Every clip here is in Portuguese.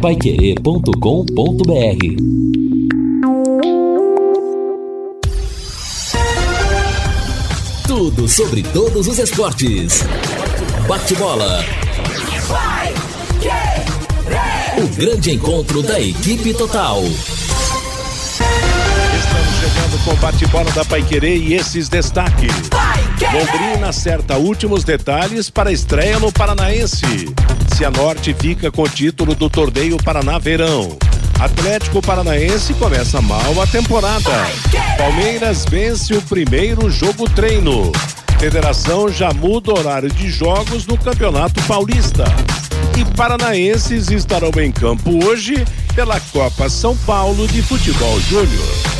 paiquerê.com.br Tudo sobre todos os esportes. Bate-bola. O grande encontro da equipe total. Estamos chegando com o bate-bola da Paiquerê e esses destaques. Londrina acerta últimos detalhes para a estreia no Paranaense. Cianorte fica com o título do torneio Paraná Verão. Atlético Paranaense começa mal a temporada. Palmeiras vence o primeiro jogo treino. Federação já muda horário de jogos no Campeonato Paulista. E paranaenses estarão em campo hoje pela Copa São Paulo de Futebol Júnior.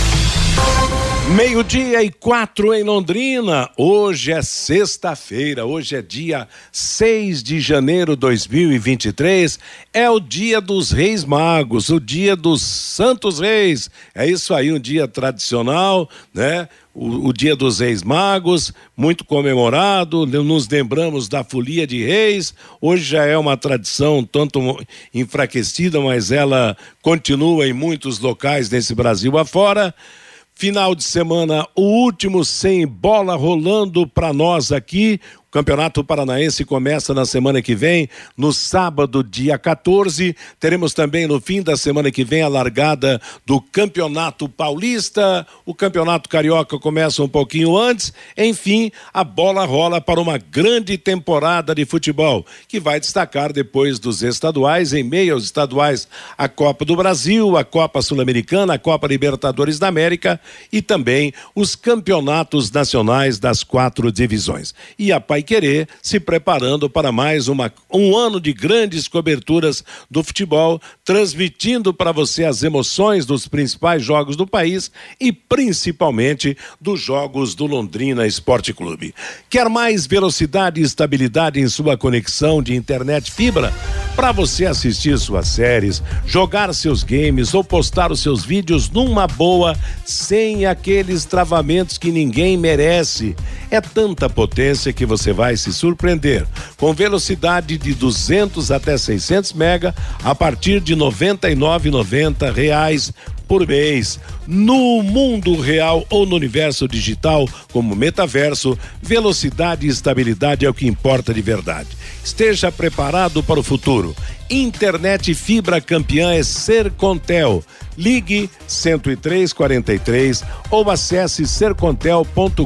Meio-dia e quatro em Londrina. Hoje é sexta-feira, hoje é dia 6 de janeiro de 2023. É o dia dos Reis Magos, o dia dos Santos Reis. É isso aí, um dia tradicional, né? O, o, dia dos Reis Magos, muito comemorado, nos lembramos da folia de reis. Hoje já é uma tradição tanto enfraquecida, mas ela continua em muitos locais nesse Brasil afora. Final de semana, o último sem bola rolando para nós aqui. Campeonato Paranaense começa na semana que vem, no sábado, dia 14. Teremos também no fim da semana que vem a largada do Campeonato Paulista. O Campeonato Carioca começa um pouquinho antes. Enfim, a bola rola para uma grande temporada de futebol, que vai destacar depois dos estaduais, em meio aos estaduais, a Copa do Brasil, a Copa Sul-Americana, a Copa Libertadores da América e também os campeonatos nacionais das quatro divisões. E a Pai Querer se preparando para mais uma, um ano de grandes coberturas do futebol, transmitindo para você as emoções dos principais jogos do país e principalmente dos jogos do Londrina Esporte Clube. Quer mais velocidade e estabilidade em sua conexão de internet fibra? Para você assistir suas séries, jogar seus games ou postar os seus vídeos numa boa, sem aqueles travamentos que ninguém merece. É tanta potência que você vai se surpreender. Com velocidade de 200 até 600 mega a partir de 99,90 reais por mês. No mundo real ou no universo digital, como metaverso, velocidade e estabilidade é o que importa de verdade. Esteja preparado para o futuro. Internet fibra campeã é Sercontel. Ligue 10343 ou acesse sercontel.com.br.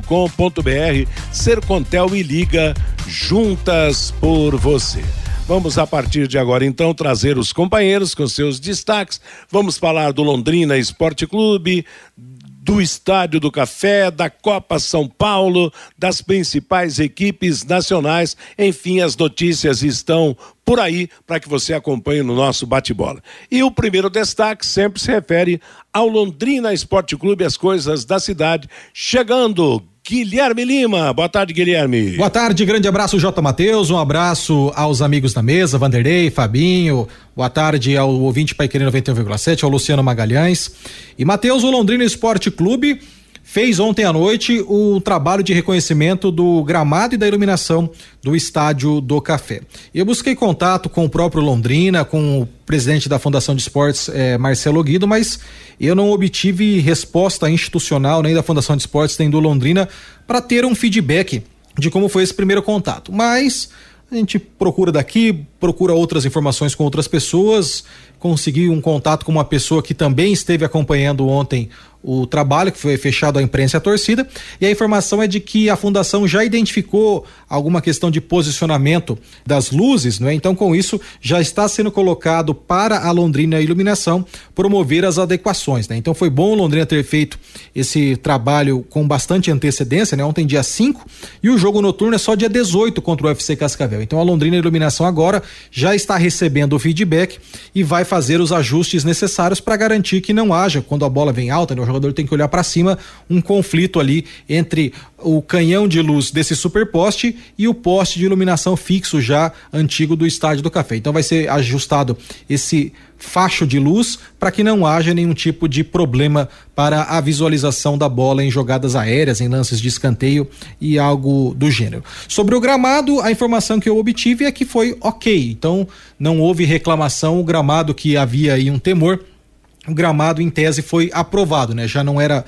Sercontel e liga juntas por você. Vamos a partir de agora então trazer os companheiros com seus destaques. Vamos falar do Londrina Esporte Clube, do Estádio do Café, da Copa São Paulo, das principais equipes nacionais. Enfim, as notícias estão por aí para que você acompanhe no nosso bate-bola. E o primeiro destaque sempre se refere ao Londrina Esporte Clube, as coisas da cidade. Chegando, Guilherme Lima. Boa tarde, Guilherme. Boa tarde, grande abraço, J. Matheus. Um abraço aos amigos da mesa, Vanderlei, Fabinho. Boa tarde ao ouvinte Paiquerê 91,7, ao Luciano Magalhães. E Matheus, o Londrina Esporte Clube fez ontem à noite o trabalho de reconhecimento do gramado e da iluminação do estádio do Café. Eu busquei contato com o próprio Londrina, com o presidente da Fundação de Esportes, eh, Marcelo Guido, mas eu não obtive resposta institucional nem da Fundação de Esportes nem do Londrina para ter um feedback de como foi esse primeiro contato. Mas a gente procura daqui, procura outras informações com outras pessoas, consegui um contato com uma pessoa que também esteve acompanhando ontem o trabalho que foi fechado à imprensa e à torcida. E a informação é de que a fundação já identificou alguma questão de posicionamento das luzes, não é? Então, com isso, já está sendo colocado para a Londrina Iluminação promover as adequações, né? Então, foi bom Londrina ter feito esse trabalho com bastante antecedência, né? Ontem, dia 5, e o jogo noturno é só dia 18 contra o UFC Cascavel. Então, a Londrina Iluminação agora já está recebendo o feedback e vai fazer os ajustes necessários para garantir que não haja, quando a bola vem alta, né? jogador tem que olhar para cima, um conflito ali entre o canhão de luz desse superposte e o poste de iluminação fixo já antigo do estádio do Café. Então vai ser ajustado esse facho de luz para que não haja nenhum tipo de problema para a visualização da bola em jogadas aéreas, em lances de escanteio e algo do gênero. Sobre o gramado, a informação que eu obtive é que foi ok, então não houve reclamação, o gramado que havia aí um temor, o gramado em tese foi aprovado, né? Já não era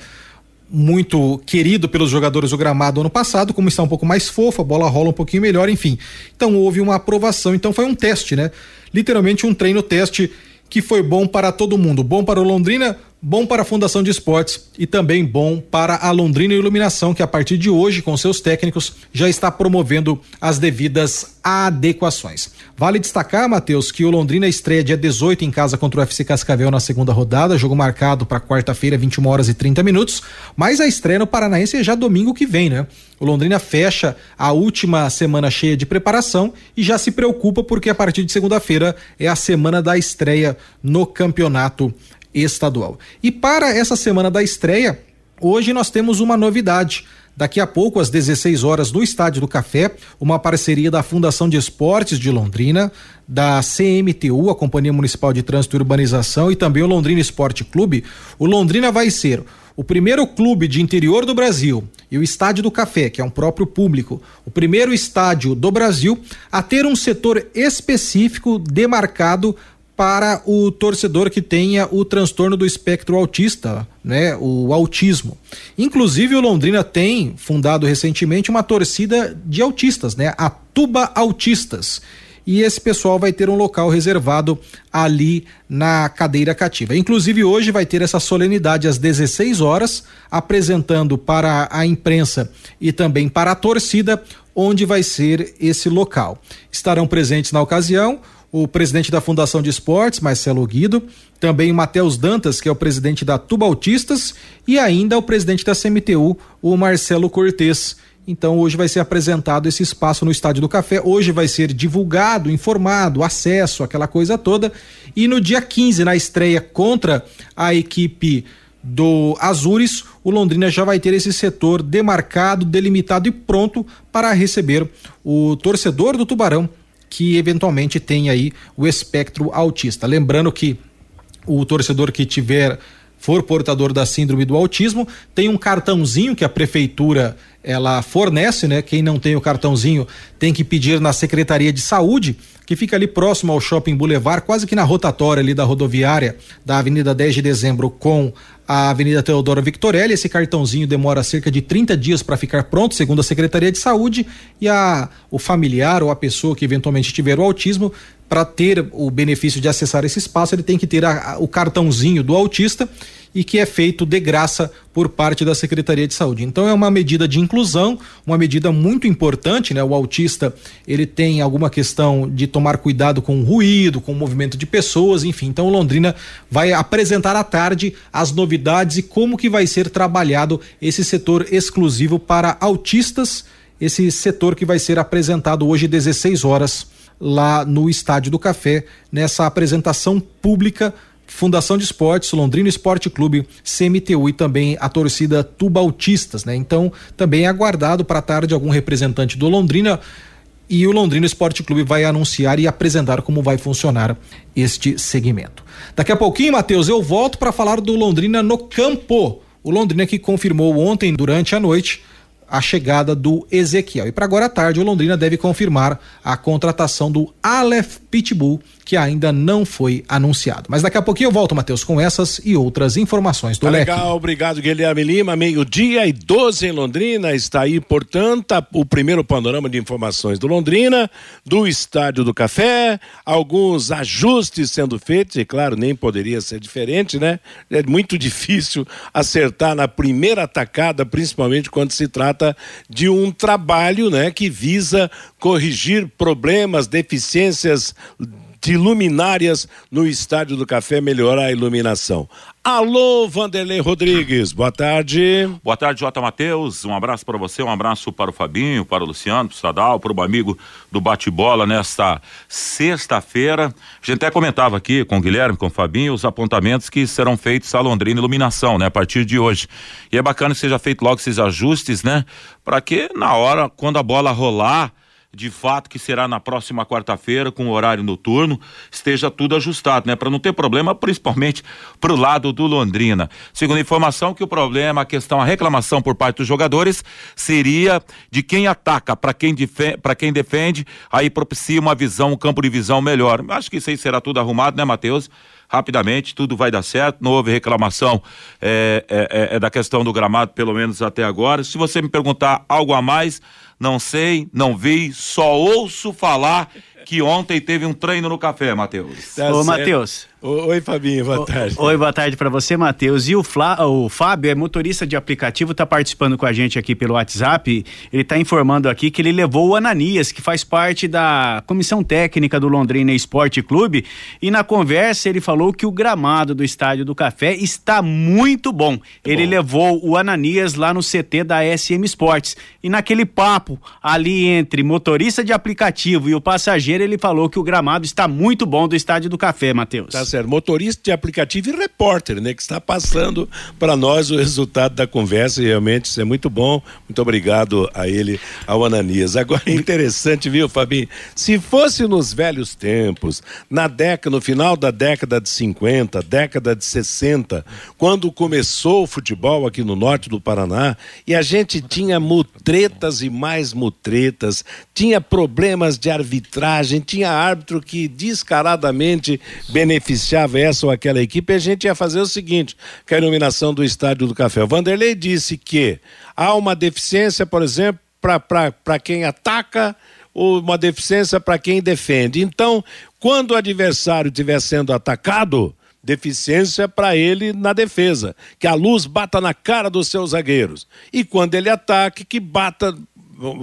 muito querido pelos jogadores do gramado ano passado, como está um pouco mais fofo, a bola rola um pouquinho melhor, enfim. Então houve uma aprovação, então foi um teste, né? Literalmente um treino teste que foi bom para todo mundo, bom para o Londrina, bom para a Fundação de Esportes e também bom para a Londrina Iluminação, que a partir de hoje, com seus técnicos, já está promovendo as devidas adequações. Vale destacar, Matheus, que o Londrina estreia dia 18 em casa contra o FC Cascavel na segunda rodada, jogo marcado para quarta-feira, 21 horas e 30 minutos, mas a estreia no Paranaense é já domingo que vem, né? O Londrina fecha a última semana cheia de preparação e já se preocupa porque a partir de segunda-feira é a semana da estreia no campeonato estadual. E para essa semana da estreia, hoje nós temos uma novidade. Daqui a pouco, às 16 horas, no Estádio do Café, uma parceria da Fundação de Esportes de Londrina, da CMTU, a Companhia Municipal de Trânsito e Urbanização, e também o Londrina Esporte Clube. O Londrina vai ser o primeiro clube de interior do Brasil e o Estádio do Café, que é um próprio público, o primeiro estádio do Brasil a ter um setor específico demarcado para o torcedor que tenha o transtorno do espectro autista, né, o autismo. Inclusive o Londrina tem fundado recentemente uma torcida de autistas, né, a Tuba Autistas. E esse pessoal vai ter um local reservado ali na cadeira cativa. Inclusive hoje vai ter essa solenidade às 16 horas, apresentando para a imprensa e também para a torcida onde vai ser esse local. Estarão presentes na ocasião o presidente da Fundação de Esportes, Marcelo Guido, também o Matheus Dantas, que é o presidente da Tubautistas, e ainda o presidente da CMTU, o Marcelo Cortes. Então hoje vai ser apresentado esse espaço no Estádio do Café. Hoje vai ser divulgado, informado, acesso, aquela coisa toda. E no dia 15, na estreia contra a equipe do Azures, o Londrina já vai ter esse setor demarcado, delimitado e pronto para receber o torcedor do Tubarão que eventualmente tem aí o espectro autista. Lembrando que o torcedor que tiver for portador da síndrome do autismo, tem um cartãozinho que a prefeitura ela fornece, né? Quem não tem o cartãozinho tem que pedir na Secretaria de Saúde, que fica ali próximo ao Shopping Boulevard, quase que na rotatória ali da rodoviária da Avenida 10 de Dezembro com a Avenida Teodoro Victorelli. Esse cartãozinho demora cerca de 30 dias para ficar pronto, segundo a Secretaria de Saúde, e a, o familiar ou a pessoa que eventualmente tiver o autismo, para ter o benefício de acessar esse espaço, ele tem que ter a, a, o cartãozinho do autista e que é feito de graça por parte da Secretaria de Saúde. Então é uma medida de inclusão, uma medida muito importante, né? O autista, ele tem alguma questão de tomar cuidado com o ruído, com o movimento de pessoas, enfim. Então Londrina vai apresentar à tarde as novidades e como que vai ser trabalhado esse setor exclusivo para autistas, esse setor que vai ser apresentado hoje 16 horas lá no Estádio do Café, nessa apresentação pública Fundação de Esportes, Londrina Esporte Clube, CMTU e também a torcida Tubautistas, né? Então, também é aguardado para tarde algum representante do Londrina e o Londrina Esporte Clube vai anunciar e apresentar como vai funcionar este segmento. Daqui a pouquinho, Matheus, eu volto para falar do Londrina no campo. O Londrina que confirmou ontem durante a noite a chegada do Ezequiel. E para agora à tarde, o Londrina deve confirmar a contratação do Aleph Pitbull, que ainda não foi anunciado. Mas daqui a pouquinho eu volto, Matheus, com essas e outras informações do tá Leque. Legal, obrigado, Guilherme Lima. Meio-dia e 12 em Londrina. Está aí, portanto, o primeiro panorama de informações do Londrina, do Estádio do Café, alguns ajustes sendo feitos, e claro, nem poderia ser diferente, né? É muito difícil acertar na primeira atacada, principalmente quando se trata de um trabalho, né, que visa corrigir problemas, deficiências de luminárias no Estádio do Café, melhorar a iluminação. Alô, Vanderlei Rodrigues, boa tarde. Boa tarde, Jota Matheus. Um abraço para você, um abraço para o Fabinho, para o Luciano, para o Sadal, para o amigo do bate-bola nesta sexta-feira. A gente até comentava aqui com o Guilherme, com o Fabinho, os apontamentos que serão feitos a Londrina Iluminação, né, a partir de hoje. E é bacana que seja feito logo esses ajustes, né, para que na hora, quando a bola rolar, de fato que será na próxima quarta-feira com o horário noturno, esteja tudo ajustado, né, para não ter problema, principalmente para o lado do Londrina. Segundo a informação que o problema, a questão, a reclamação por parte dos jogadores seria de quem ataca, para quem para quem defende, aí propicia uma visão, um campo de visão melhor. Acho que isso aí será tudo arrumado, né, Matheus? rapidamente, tudo vai dar certo, não houve reclamação é, é, é, da questão do gramado, pelo menos até agora. Se você me perguntar algo a mais, não sei, não vi, só ouço falar que ontem teve um treino no café, Matheus. Tá Ô, Matheus. Oi, Fabinho, boa tarde. Oi, boa tarde para você, Matheus. E o, Flá, o Fábio é motorista de aplicativo, tá participando com a gente aqui pelo WhatsApp. Ele tá informando aqui que ele levou o Ananias, que faz parte da comissão técnica do Londrina Esporte Clube, e na conversa ele falou que o gramado do Estádio do Café está muito bom. Ele bom. levou o Ananias lá no CT da SM Sports. E naquele papo ali entre motorista de aplicativo e o passageiro, ele falou que o gramado está muito bom do Estádio do Café, Matheus. Tá certo. Motorista de aplicativo e repórter, né? Que está passando para nós o resultado da conversa e realmente isso é muito bom. Muito obrigado a ele, ao Ananias. Agora é interessante, viu, Fabinho? Se fosse nos velhos tempos, na década, no final da década de 50, década de 60, quando começou o futebol aqui no norte do Paraná e a gente tinha mutretas e mais mutretas, tinha problemas de arbitragem, tinha árbitro que descaradamente beneficiava essa ou aquela equipe, a gente ia fazer o seguinte: com a iluminação do Estádio do Café. O Vanderlei disse que há uma deficiência, por exemplo, para quem ataca ou uma deficiência para quem defende. Então, quando o adversário estiver sendo atacado, deficiência para ele na defesa, que a luz bata na cara dos seus zagueiros. E quando ele ataque, que bata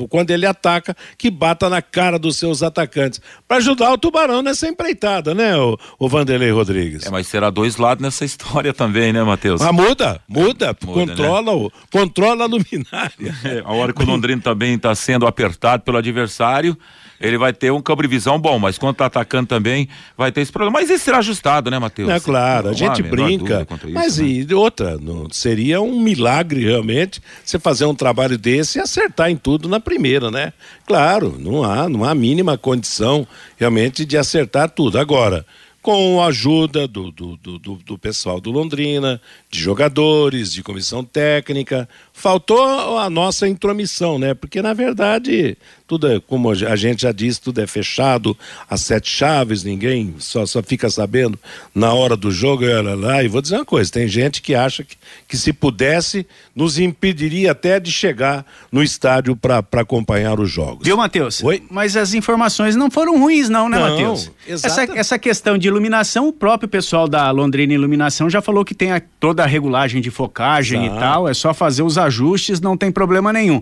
quando ele ataca, que bata na cara dos seus atacantes. Para ajudar o Tubarão nessa empreitada, né, o, o Vanderlei Rodrigues? É, mas será dois lados nessa história também, né, Matheus? Ah, muda, muda, muda controla, né? o, controla a luminária. É, a hora que o Londrina também está sendo apertado pelo adversário, ele vai ter um visão bom, mas quando tá atacando também vai ter esse problema. Mas isso será ajustado, né, Matheus? É claro, a gente brinca. Isso, mas né? e outra, não, seria um milagre realmente você fazer um trabalho desse e acertar em tudo na primeira, né? Claro, não há, não há mínima condição realmente de acertar tudo. Agora, com a ajuda do, do, do, do, pessoal do Londrina, de jogadores, de comissão técnica. Faltou a nossa intromissão, né? Porque, na verdade, tudo é, como a gente já disse, tudo é fechado, as sete chaves, ninguém só, só fica sabendo na hora do jogo. E, lá, e vou dizer uma coisa: tem gente que acha que, que se pudesse, nos impediria até de chegar no estádio para acompanhar os jogos. Viu, Matheus? Oi? Mas as informações não foram ruins, não, né, Matheus? Essa, essa questão de iluminação, o próprio pessoal da Londrina Iluminação já falou que tem a, toda a regulagem de focagem e tal, é só fazer os ajustes, não tem problema nenhum.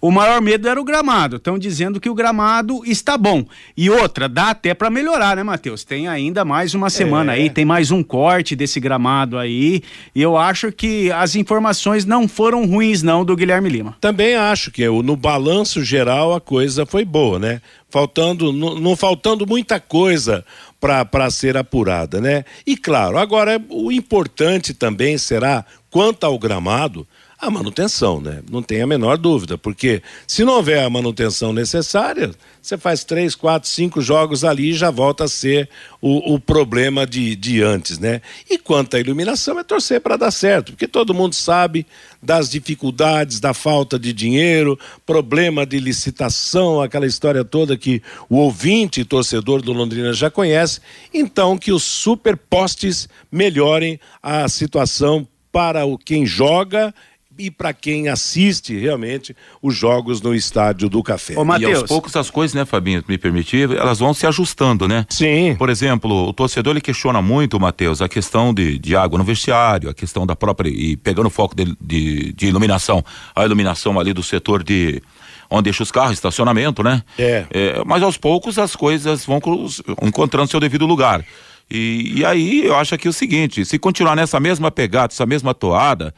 O maior medo era o gramado. Estão dizendo que o gramado está bom. E outra, dá até para melhorar, né, Matheus? Tem ainda mais uma semana é. aí, tem mais um corte desse gramado aí. E eu acho que as informações não foram ruins, não, do Guilherme Lima. Também acho que no balanço geral a coisa foi boa, né? Faltando, não, não faltando muita coisa para ser apurada, né? E claro, agora o importante também será, quanto ao gramado, a manutenção, né? Não tem a menor dúvida, porque se não houver a manutenção necessária, você faz três, quatro, cinco jogos ali e já volta a ser o, o problema de, de antes, né? E quanto à iluminação, é torcer para dar certo, porque todo mundo sabe das dificuldades, da falta de dinheiro, problema de licitação, aquela história toda que o ouvinte torcedor do Londrina já conhece. Então, que os superpostes melhorem a situação para o quem joga e para quem assiste realmente os jogos no estádio do Café. Ô, Mateus. E aos poucos as coisas, né, Fabinho, me permitir, elas vão se ajustando, né? Sim. Por exemplo, o torcedor ele questiona muito, Matheus, a questão de, de água no vestiário, a questão da própria e pegando o foco de, de, de iluminação, a iluminação ali do setor de onde deixa os carros, estacionamento, né? É. é mas aos poucos as coisas vão encontrando seu devido lugar. E, e aí eu acho aqui o seguinte: se continuar nessa mesma pegada, essa mesma toada,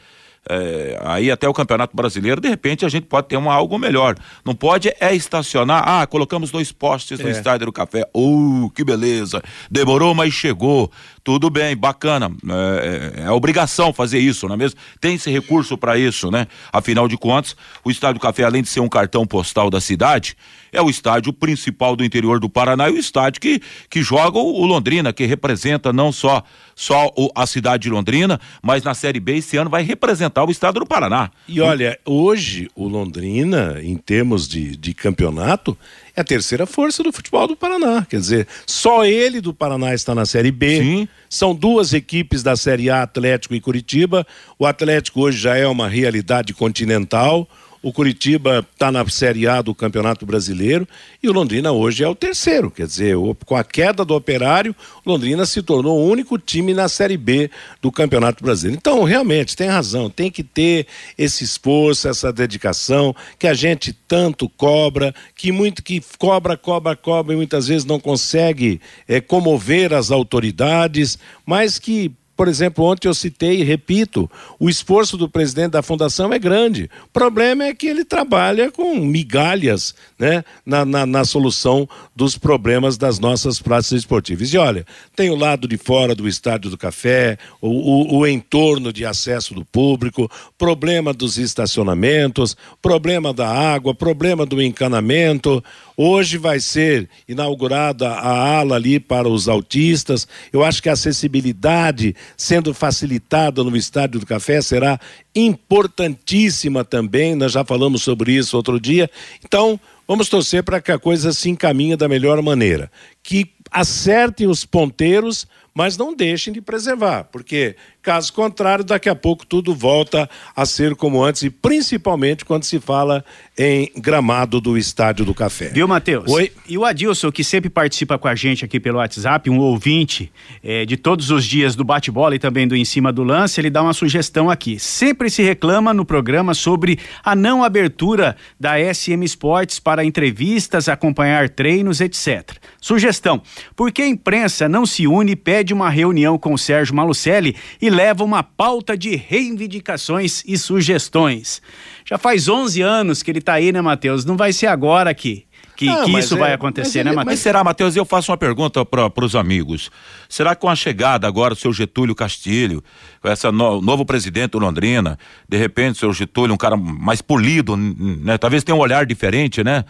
é, aí até o Campeonato Brasileiro, de repente a gente pode ter um algo melhor. Não pode é estacionar, ah, colocamos dois postes no é. estádio do café. Uh, que beleza. Demorou, mas chegou. Tudo bem, bacana. É, é, é obrigação fazer isso, não é mesmo? Tem esse recurso para isso, né? Afinal de contas, o Estádio Café, além de ser um cartão postal da cidade, é o estádio principal do interior do Paraná e o estádio que, que joga o, o Londrina, que representa não só, só o, a cidade de Londrina, mas na Série B esse ano vai representar o estado do Paraná. E olha, hoje o Londrina, em termos de, de campeonato, é a terceira força do futebol do Paraná. Quer dizer, só ele do Paraná está na Série B. Sim. São duas equipes da Série A, Atlético e Curitiba. O Atlético hoje já é uma realidade continental. O Curitiba está na Série A do Campeonato Brasileiro e o Londrina hoje é o terceiro. Quer dizer, com a queda do operário, Londrina se tornou o único time na Série B do Campeonato Brasileiro. Então, realmente, tem razão, tem que ter esse esforço, essa dedicação que a gente tanto cobra, que muito que cobra, cobra, cobra e muitas vezes não consegue é, comover as autoridades, mas que por exemplo, ontem eu citei e repito, o esforço do presidente da fundação é grande. O problema é que ele trabalha com migalhas né, na, na, na solução dos problemas das nossas praças esportivas. E olha, tem o lado de fora do estádio do café, o, o, o entorno de acesso do público, problema dos estacionamentos, problema da água, problema do encanamento. Hoje vai ser inaugurada a ala ali para os autistas. Eu acho que a acessibilidade sendo facilitada no Estádio do Café será importantíssima também. Nós já falamos sobre isso outro dia. Então, vamos torcer para que a coisa se encaminhe da melhor maneira. Que acertem os ponteiros, mas não deixem de preservar, porque Caso contrário, daqui a pouco tudo volta a ser como antes, e principalmente quando se fala em gramado do Estádio do Café. Viu, Matheus? Oi. E o Adilson, que sempre participa com a gente aqui pelo WhatsApp, um ouvinte é, de todos os dias do bate-bola e também do Em Cima do Lance, ele dá uma sugestão aqui. Sempre se reclama no programa sobre a não abertura da SM Esportes para entrevistas, acompanhar treinos, etc. Sugestão: por que a imprensa não se une e pede uma reunião com o Sérgio Malucelli e leva uma pauta de reivindicações e sugestões. Já faz 11 anos que ele está aí, né, Matheus? Não vai ser agora. Que, não, que isso é, vai acontecer, né, Matheus? Mas será, Matheus, eu faço uma pergunta para os amigos. Será que com a chegada agora do seu Getúlio Castilho, com esse no, novo presidente do Londrina, de repente, o seu Getúlio, um cara mais polido, né? Talvez tenha um olhar diferente, né?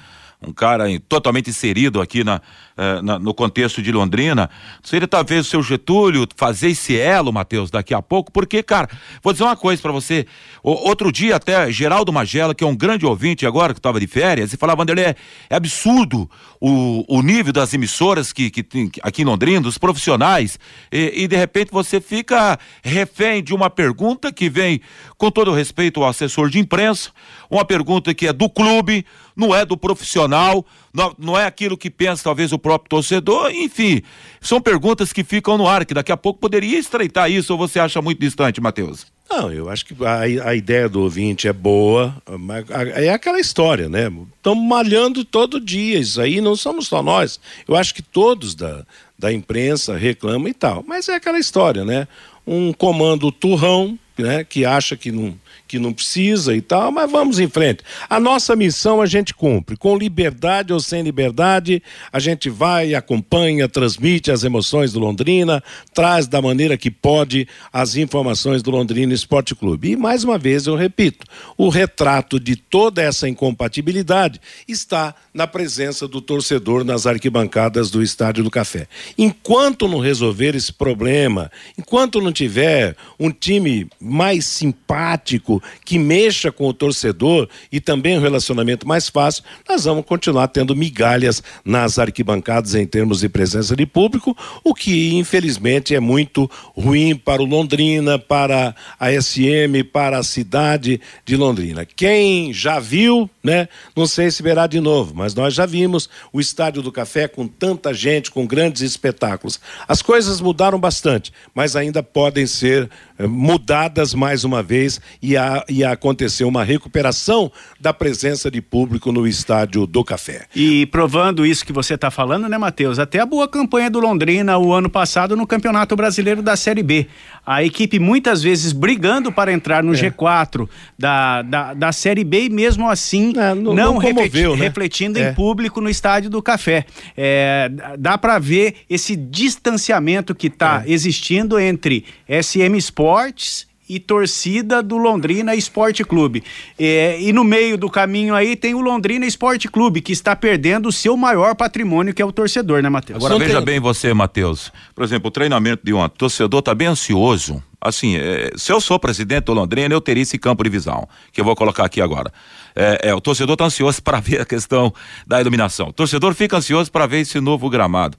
um cara totalmente inserido aqui na, eh, na, no contexto de Londrina. Seria talvez o seu Getúlio fazer esse elo, Matheus, daqui a pouco, porque, cara, vou dizer uma coisa para você. O, outro dia, até Geraldo Magela, que é um grande ouvinte agora, que estava de férias, e falava, Vanderlei, é, é absurdo o, o nível das emissoras que, que tem aqui em Londrina, dos profissionais, e, e de repente você fica refém de uma pergunta que vem, com todo respeito ao assessor de imprensa, uma pergunta que é do clube, não é do profissional, não, não, é aquilo que pensa talvez o próprio torcedor, enfim, são perguntas que ficam no ar, que daqui a pouco poderia estreitar isso, ou você acha muito distante, Matheus? Não, eu acho que a, a ideia do ouvinte é boa, mas é aquela história, né? Estamos malhando todo dia, isso aí não somos só nós. Eu acho que todos da, da imprensa reclamam e tal, mas é aquela história, né? Um comando turrão, né? Que acha que não que não precisa e tal, mas vamos em frente. A nossa missão a gente cumpre, com liberdade ou sem liberdade, a gente vai, acompanha, transmite as emoções do Londrina, traz da maneira que pode as informações do Londrina Esporte Clube. E mais uma vez eu repito, o retrato de toda essa incompatibilidade está na presença do torcedor nas arquibancadas do Estádio do Café. Enquanto não resolver esse problema, enquanto não tiver um time mais simpático, que mexa com o torcedor e também um relacionamento mais fácil, nós vamos continuar tendo migalhas nas arquibancadas em termos de presença de público, o que infelizmente é muito ruim para o Londrina, para a SM, para a cidade de Londrina. Quem já viu, né, não sei se verá de novo, mas nós já vimos o Estádio do Café com tanta gente, com grandes espetáculos. As coisas mudaram bastante, mas ainda podem ser eh, mudadas mais uma vez e a ia, ia acontecer uma recuperação da presença de público no estádio do Café. E provando isso que você está falando, né, Matheus? Até a boa campanha do Londrina o ano passado no Campeonato Brasileiro da Série B. A equipe muitas vezes brigando para entrar no é. G4 da, da, da Série B e mesmo assim é, não, não, não refleti, né? refletindo é. em público no estádio do Café. É, dá para ver esse distanciamento que está é. existindo entre SM Sports e torcida do Londrina Esporte Clube. É, e no meio do caminho aí tem o Londrina Esporte Clube, que está perdendo o seu maior patrimônio, que é o torcedor, né, Matheus? Agora veja tem... bem você, Matheus. Por exemplo, o treinamento de ontem, o torcedor está bem ansioso. Assim, é, se eu sou presidente do Londrina, eu teria esse campo de visão, que eu vou colocar aqui agora. É, é o torcedor está ansioso para ver a questão da iluminação. O torcedor fica ansioso para ver esse novo gramado.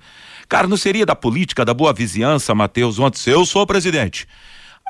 Cara, não seria da política, da boa vizinhança, Matheus, ontem, se eu sou presidente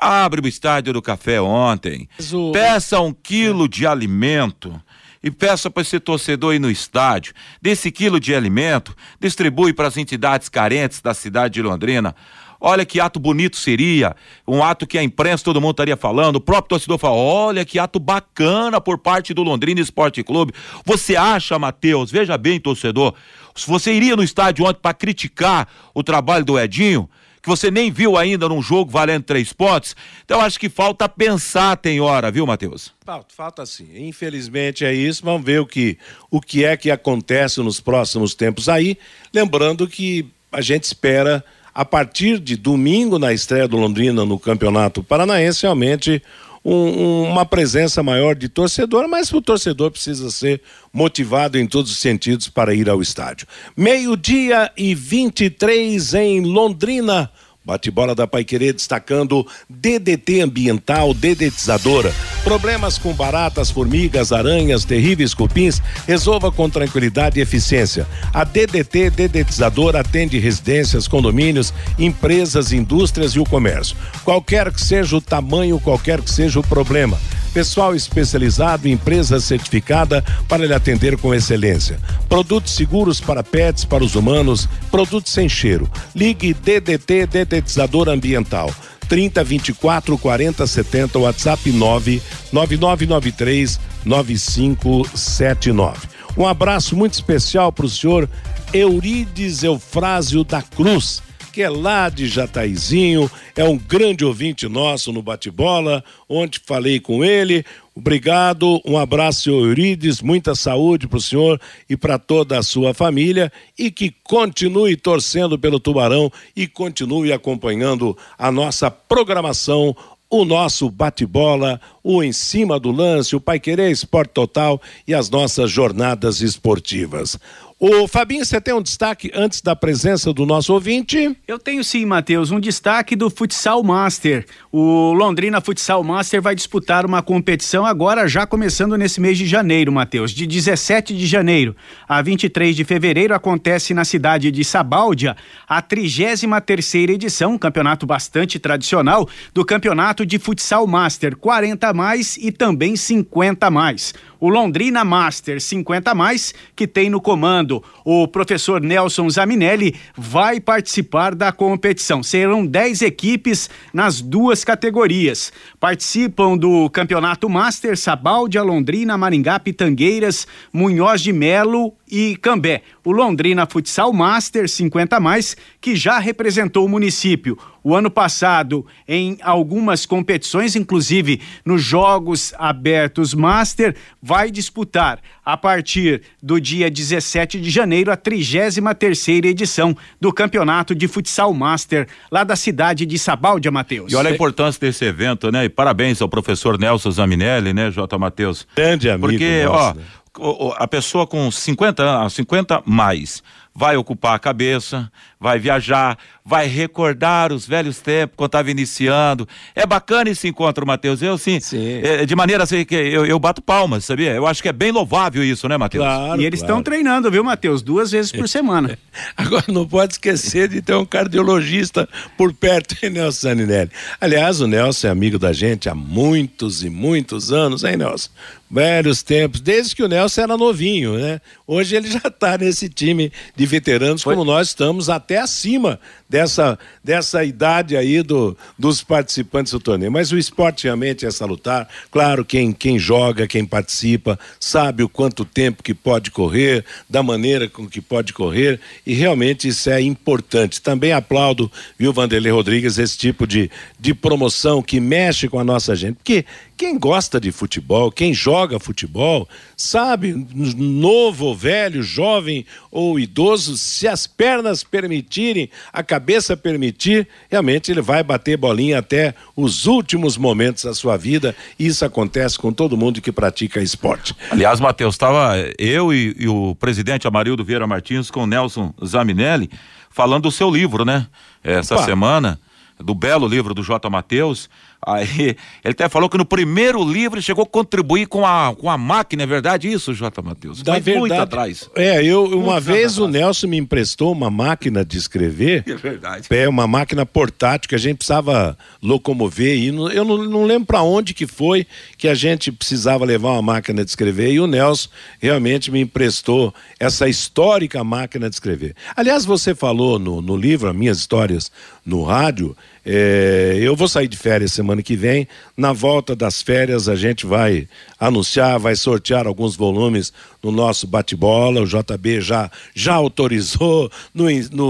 Abre o estádio do café ontem. Peça um quilo de alimento e peça para esse torcedor ir no estádio. Desse quilo de alimento, distribui para as entidades carentes da cidade de Londrina. Olha que ato bonito seria, um ato que a imprensa, todo mundo estaria falando, o próprio torcedor fala, olha que ato bacana por parte do Londrina Esporte Clube. Você acha, Matheus, veja bem, torcedor, se você iria no estádio ontem para criticar o trabalho do Edinho, que você nem viu ainda num jogo valendo três pontos. Então acho que falta pensar, tem hora, viu, Matheus? Falta, falta sim. Infelizmente é isso. Vamos ver o que, o que é que acontece nos próximos tempos aí. Lembrando que a gente espera, a partir de domingo, na estreia do Londrina no Campeonato Paranaense, realmente um, um, uma presença maior de torcedor, mas o torcedor precisa ser motivado em todos os sentidos para ir ao estádio. Meio-dia e 23 em Londrina. Bate-bola da Paiquerê destacando DDT ambiental, dedetizadora. Problemas com baratas, formigas, aranhas, terríveis cupins, resolva com tranquilidade e eficiência. A DDT Dedetizadora atende residências, condomínios, empresas, indústrias e o comércio. Qualquer que seja o tamanho, qualquer que seja o problema pessoal especializado empresa certificada para lhe atender com excelência. Produtos seguros para pets, para os humanos, produtos sem cheiro. Ligue DDT Detetizador Ambiental. 30 24 40 70, WhatsApp 9 9993 9579. Um abraço muito especial para o senhor Eurides Eufrásio da Cruz que é lá de Jataizinho, é um grande ouvinte nosso no bate-bola, onde falei com ele. Obrigado, um abraço, Eurides, muita saúde para o senhor e para toda a sua família e que continue torcendo pelo Tubarão e continue acompanhando a nossa programação o nosso bate-bola, o em cima do lance, o Pai Querer Esporte Total e as nossas jornadas esportivas. O Fabinho, você tem um destaque antes da presença do nosso ouvinte? Eu tenho sim, Matheus, um destaque do Futsal Master. O Londrina Futsal Master vai disputar uma competição agora já começando nesse mês de janeiro, Matheus, de 17 de janeiro a 23 de fevereiro acontece na cidade de Sabáudia a 33 terceira edição, um campeonato bastante tradicional do Campeonato de Futsal Master, 40 mais e também 50 mais o Londrina Master 50 mais, que tem no comando o professor Nelson Zaminelli, vai participar da competição. Serão 10 equipes nas duas categorias. Participam do Campeonato Master Sabaldia, Londrina, Maringá, Pitangueiras, Munhoz de Melo e Cambé. O Londrina Futsal Master 50 mais, que já representou o município o ano passado em algumas competições, inclusive nos Jogos Abertos Master, vai disputar a partir do dia 17 de janeiro a 33 terceira edição do Campeonato de Futsal Master lá da cidade de Sabaldia, Matheus. E olha a importância desse evento, né? E parabéns ao professor Nelson Zaminelli, né, J. Matheus? Grande amigo. Porque, nosso, ó, né? a pessoa com 50 anos, 50 mais, vai ocupar a cabeça, vai viajar, vai recordar os velhos tempos quando estava iniciando. É bacana esse encontro, Matheus. Eu sim, sim. É, de maneira assim que eu, eu, bato palmas, sabia? Eu acho que é bem louvável isso, né, Matheus? Claro, e eles estão claro. treinando, viu, Matheus? Duas vezes por semana. Agora não pode esquecer de ter um cardiologista por perto, hein, Nelson Saninelli? Aliás, o Nelson é amigo da gente há muitos e muitos anos, hein, Nelson? Velhos tempos, desde que o Nelson era novinho, né? Hoje ele já está nesse time de veteranos, Foi. como nós estamos até acima dessa, dessa idade aí do, dos participantes do torneio. Mas o esporte realmente é salutar. Claro, quem, quem joga, quem participa, sabe o quanto tempo que pode correr, da maneira com que pode correr, e realmente isso é importante. Também aplaudo, viu, Vanderlei Rodrigues, esse tipo de, de promoção que mexe com a nossa gente. Porque quem gosta de futebol, quem joga futebol, sabe, novo ou velho, jovem ou idoso, se as pernas permitirem, a cabeça permitir, realmente ele vai bater bolinha até os últimos momentos da sua vida. E isso acontece com todo mundo que pratica esporte. Aliás, Matheus, estava eu e, e, o presidente Amarildo Vieira Martins com o Nelson Zaminelli falando do seu livro, né? Essa Opa. semana do belo livro do J. Mateus. Aí, ele até falou que no primeiro livro chegou a contribuir com a, com a máquina, é verdade isso, J. Matheus? Da verdade, muito atrás. É, eu uma vez atrás. o Nelson me emprestou uma máquina de escrever. É verdade. É, uma máquina portátil que a gente precisava locomover e eu não, não lembro para onde que foi que a gente precisava levar uma máquina de escrever e o Nelson realmente me emprestou essa histórica máquina de escrever. Aliás, você falou no, no livro, as minhas histórias no rádio, é, eu vou sair de férias semana que vem. Na volta das férias, a gente vai anunciar, vai sortear alguns volumes no nosso bate-bola. O JB já, já autorizou no,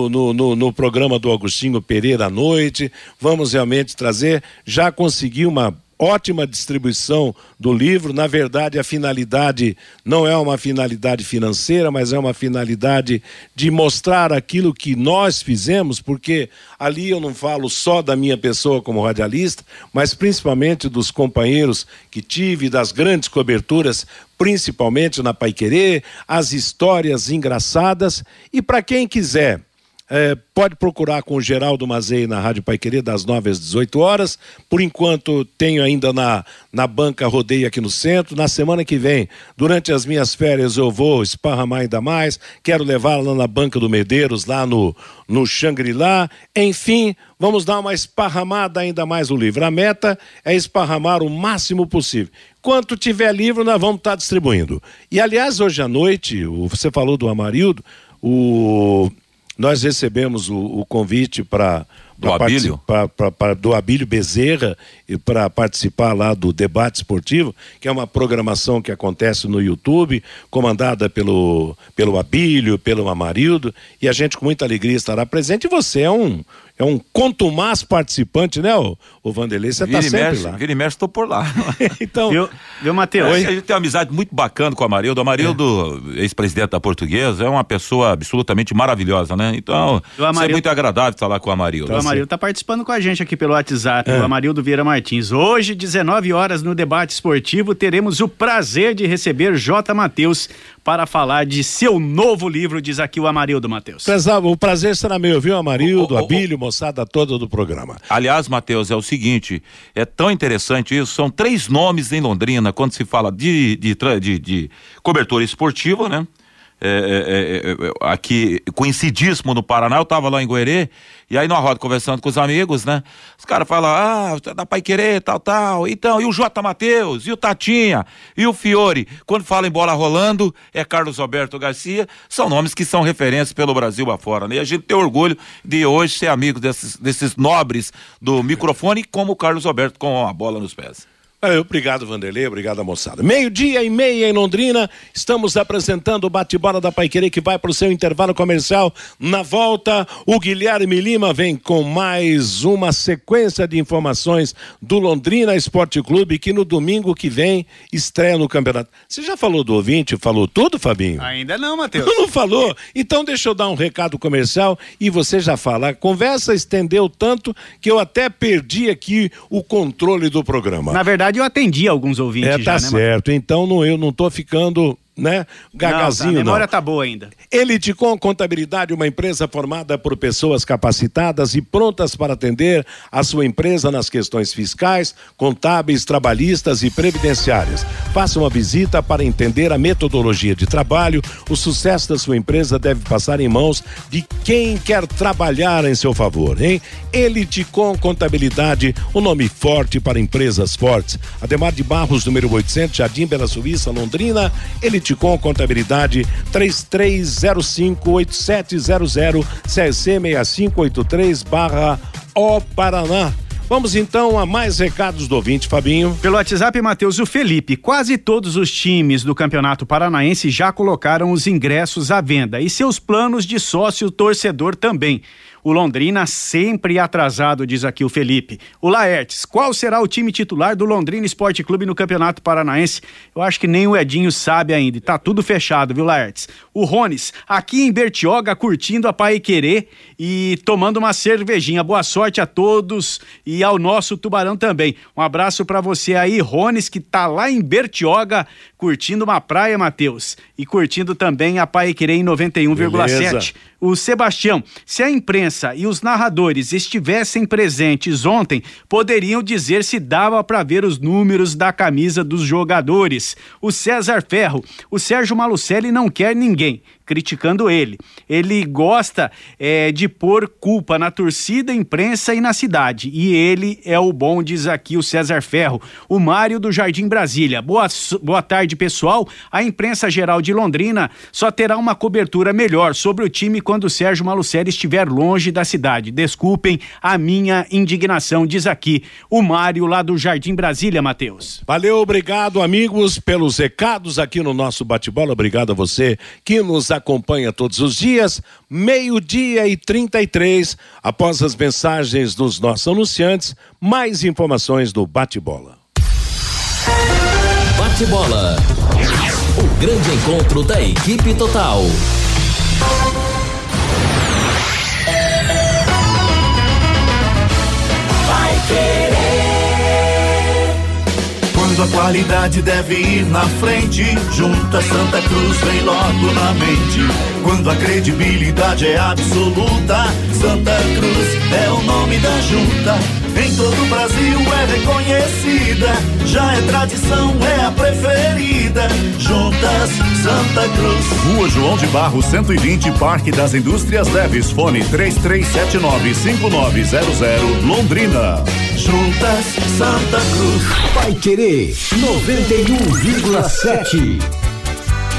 no, no, no, programa do Agostinho Pereira à noite. Vamos realmente trazer. Já consegui uma ótima distribuição do livro. Na verdade, a finalidade não é uma finalidade financeira, mas é uma finalidade de mostrar aquilo que nós fizemos, porque ali eu não falo só da minha pessoa como radialista, mas principalmente dos companheiros que tive, das grandes coberturas, principalmente na Paiquerê, as histórias engraçadas. E para quem quiser é, pode procurar com o Geraldo Mazei na Rádio Pai Querer, das 9 às 18 horas. Por enquanto, tenho ainda na, na banca rodeio aqui no centro. Na semana que vem, durante as minhas férias, eu vou esparramar ainda mais. Quero levá-la na banca do Medeiros, lá no, no Xangri-Lá. Enfim, vamos dar uma esparramada ainda mais no livro. A meta é esparramar o máximo possível. Quanto tiver livro, nós vamos estar distribuindo. E, aliás, hoje à noite, você falou do Amarildo, o nós recebemos o, o convite para do Abílio? Pra, pra, pra, do Abílio Bezerra para participar lá do debate esportivo, que é uma programação que acontece no YouTube, comandada pelo, pelo Abílio, pelo Amarildo, e a gente com muita alegria estará presente. E você é um, é um contumaz participante, né, o, o Vanderlei? Você está sempre mexe, lá. Vira e mexe, estou por lá. então, viu, viu Matheus? A gente tem uma amizade muito bacana com o Amarildo. O Amarildo, é. ex-presidente da Portuguesa, é uma pessoa absolutamente maravilhosa, né? Então, Amarildo... é muito agradável falar com o Amarildo. o Amarildo está participando com a gente aqui pelo WhatsApp, é. o Amarildo Vieira Martins. Hoje, 19 horas, no debate esportivo, teremos o prazer de receber J. Matheus para falar de seu novo livro, diz aqui o Amarildo Matheus. O prazer será meu, viu, Amarildo, o, o, Abílio, moçada toda do programa. Aliás, Matheus, é o seguinte, é tão interessante isso, são três nomes em Londrina, quando se fala de, de, de, de cobertura esportiva, né? É, é, é, é, aqui conhecidíssimo no Paraná, eu tava lá em Goerê, e aí numa roda conversando com os amigos, né? Os caras falam, ah, da Pai Querer, tal, tal. Então, e o J. Matheus, e o Tatinha, e o Fiore. Quando fala em bola rolando, é Carlos Roberto Garcia. São nomes que são referências pelo Brasil afora, né? E a gente tem orgulho de hoje ser amigo desses, desses nobres do microfone, como o Carlos Roberto com a bola nos pés. Obrigado, Vanderlei. Obrigado, moçada. Meio-dia e meia em Londrina. Estamos apresentando o bate-bola da Paiquerê que vai para o seu intervalo comercial. Na volta, o Guilherme Lima vem com mais uma sequência de informações do Londrina Esporte Clube que no domingo que vem estreia no campeonato. Você já falou do ouvinte? Falou tudo, Fabinho? Ainda não, Matheus. Não falou? Então deixa eu dar um recado comercial e você já fala. A conversa estendeu tanto que eu até perdi aqui o controle do programa. Na verdade, verdade, eu atendi alguns ouvintes. É, tá já, né, certo. Então não, eu não tô ficando né? Gagazinho, não. Tá, a memória não. tá boa ainda. Eliticom Contabilidade, uma empresa formada por pessoas capacitadas e prontas para atender a sua empresa nas questões fiscais, contábeis, trabalhistas e previdenciárias. Faça uma visita para entender a metodologia de trabalho. O sucesso da sua empresa deve passar em mãos de quem quer trabalhar em seu favor, hein? Eliticom Contabilidade, o um nome forte para empresas fortes. Ademar de Barros, número 800, Jardim Bela Suíça, Londrina. Eliticom Com Contabilidade 33058700 CC 6583 barra O Paraná. Vamos então a mais recados do ouvinte, Fabinho. Pelo WhatsApp, Matheus, o Felipe. Quase todos os times do Campeonato Paranaense já colocaram os ingressos à venda e seus planos de sócio torcedor também. O Londrina sempre atrasado, diz aqui o Felipe. O Laertes, qual será o time titular do Londrina Esporte Clube no Campeonato Paranaense? Eu acho que nem o Edinho sabe ainda. Tá tudo fechado, viu, Laertes? O Rones, aqui em Bertioga, curtindo a Pai Querer e tomando uma cervejinha. Boa sorte a todos e ao nosso Tubarão também. Um abraço para você aí, Rones, que tá lá em Bertioga, curtindo uma praia, Matheus. E curtindo também a Pai Querer em 91,7 o Sebastião, se a imprensa e os narradores estivessem presentes ontem, poderiam dizer se dava para ver os números da camisa dos jogadores. O César Ferro, o Sérgio Malucelli não quer ninguém criticando ele. Ele gosta é, de pôr culpa na torcida, imprensa e na cidade. E ele é o bom, diz aqui o César Ferro. O Mário do Jardim Brasília. Boa, boa tarde, pessoal. A imprensa geral de Londrina só terá uma cobertura melhor sobre o time quando o Sérgio Malucelli estiver longe da cidade. Desculpem a minha indignação, diz aqui o Mário lá do Jardim Brasília, Matheus. Valeu, obrigado, amigos, pelos recados aqui no nosso bate-bola. Obrigado a você que nos acompanha todos os dias, meio-dia e 33. Após as mensagens dos nossos anunciantes, mais informações do bate-bola. Bate-bola. O grande encontro da equipe total. Vai. A qualidade deve ir na frente, junta Santa Cruz vem logo na mente. Quando a credibilidade é absoluta, Santa Cruz é o nome da junta. Em todo o Brasil é reconhecida, já é tradição, é a preferida. Juntas Santa Cruz. Rua João de Barro 120, Parque das Indústrias Leves, fone 33795900, Londrina. Juntas Santa Cruz. Vai querer 91,7.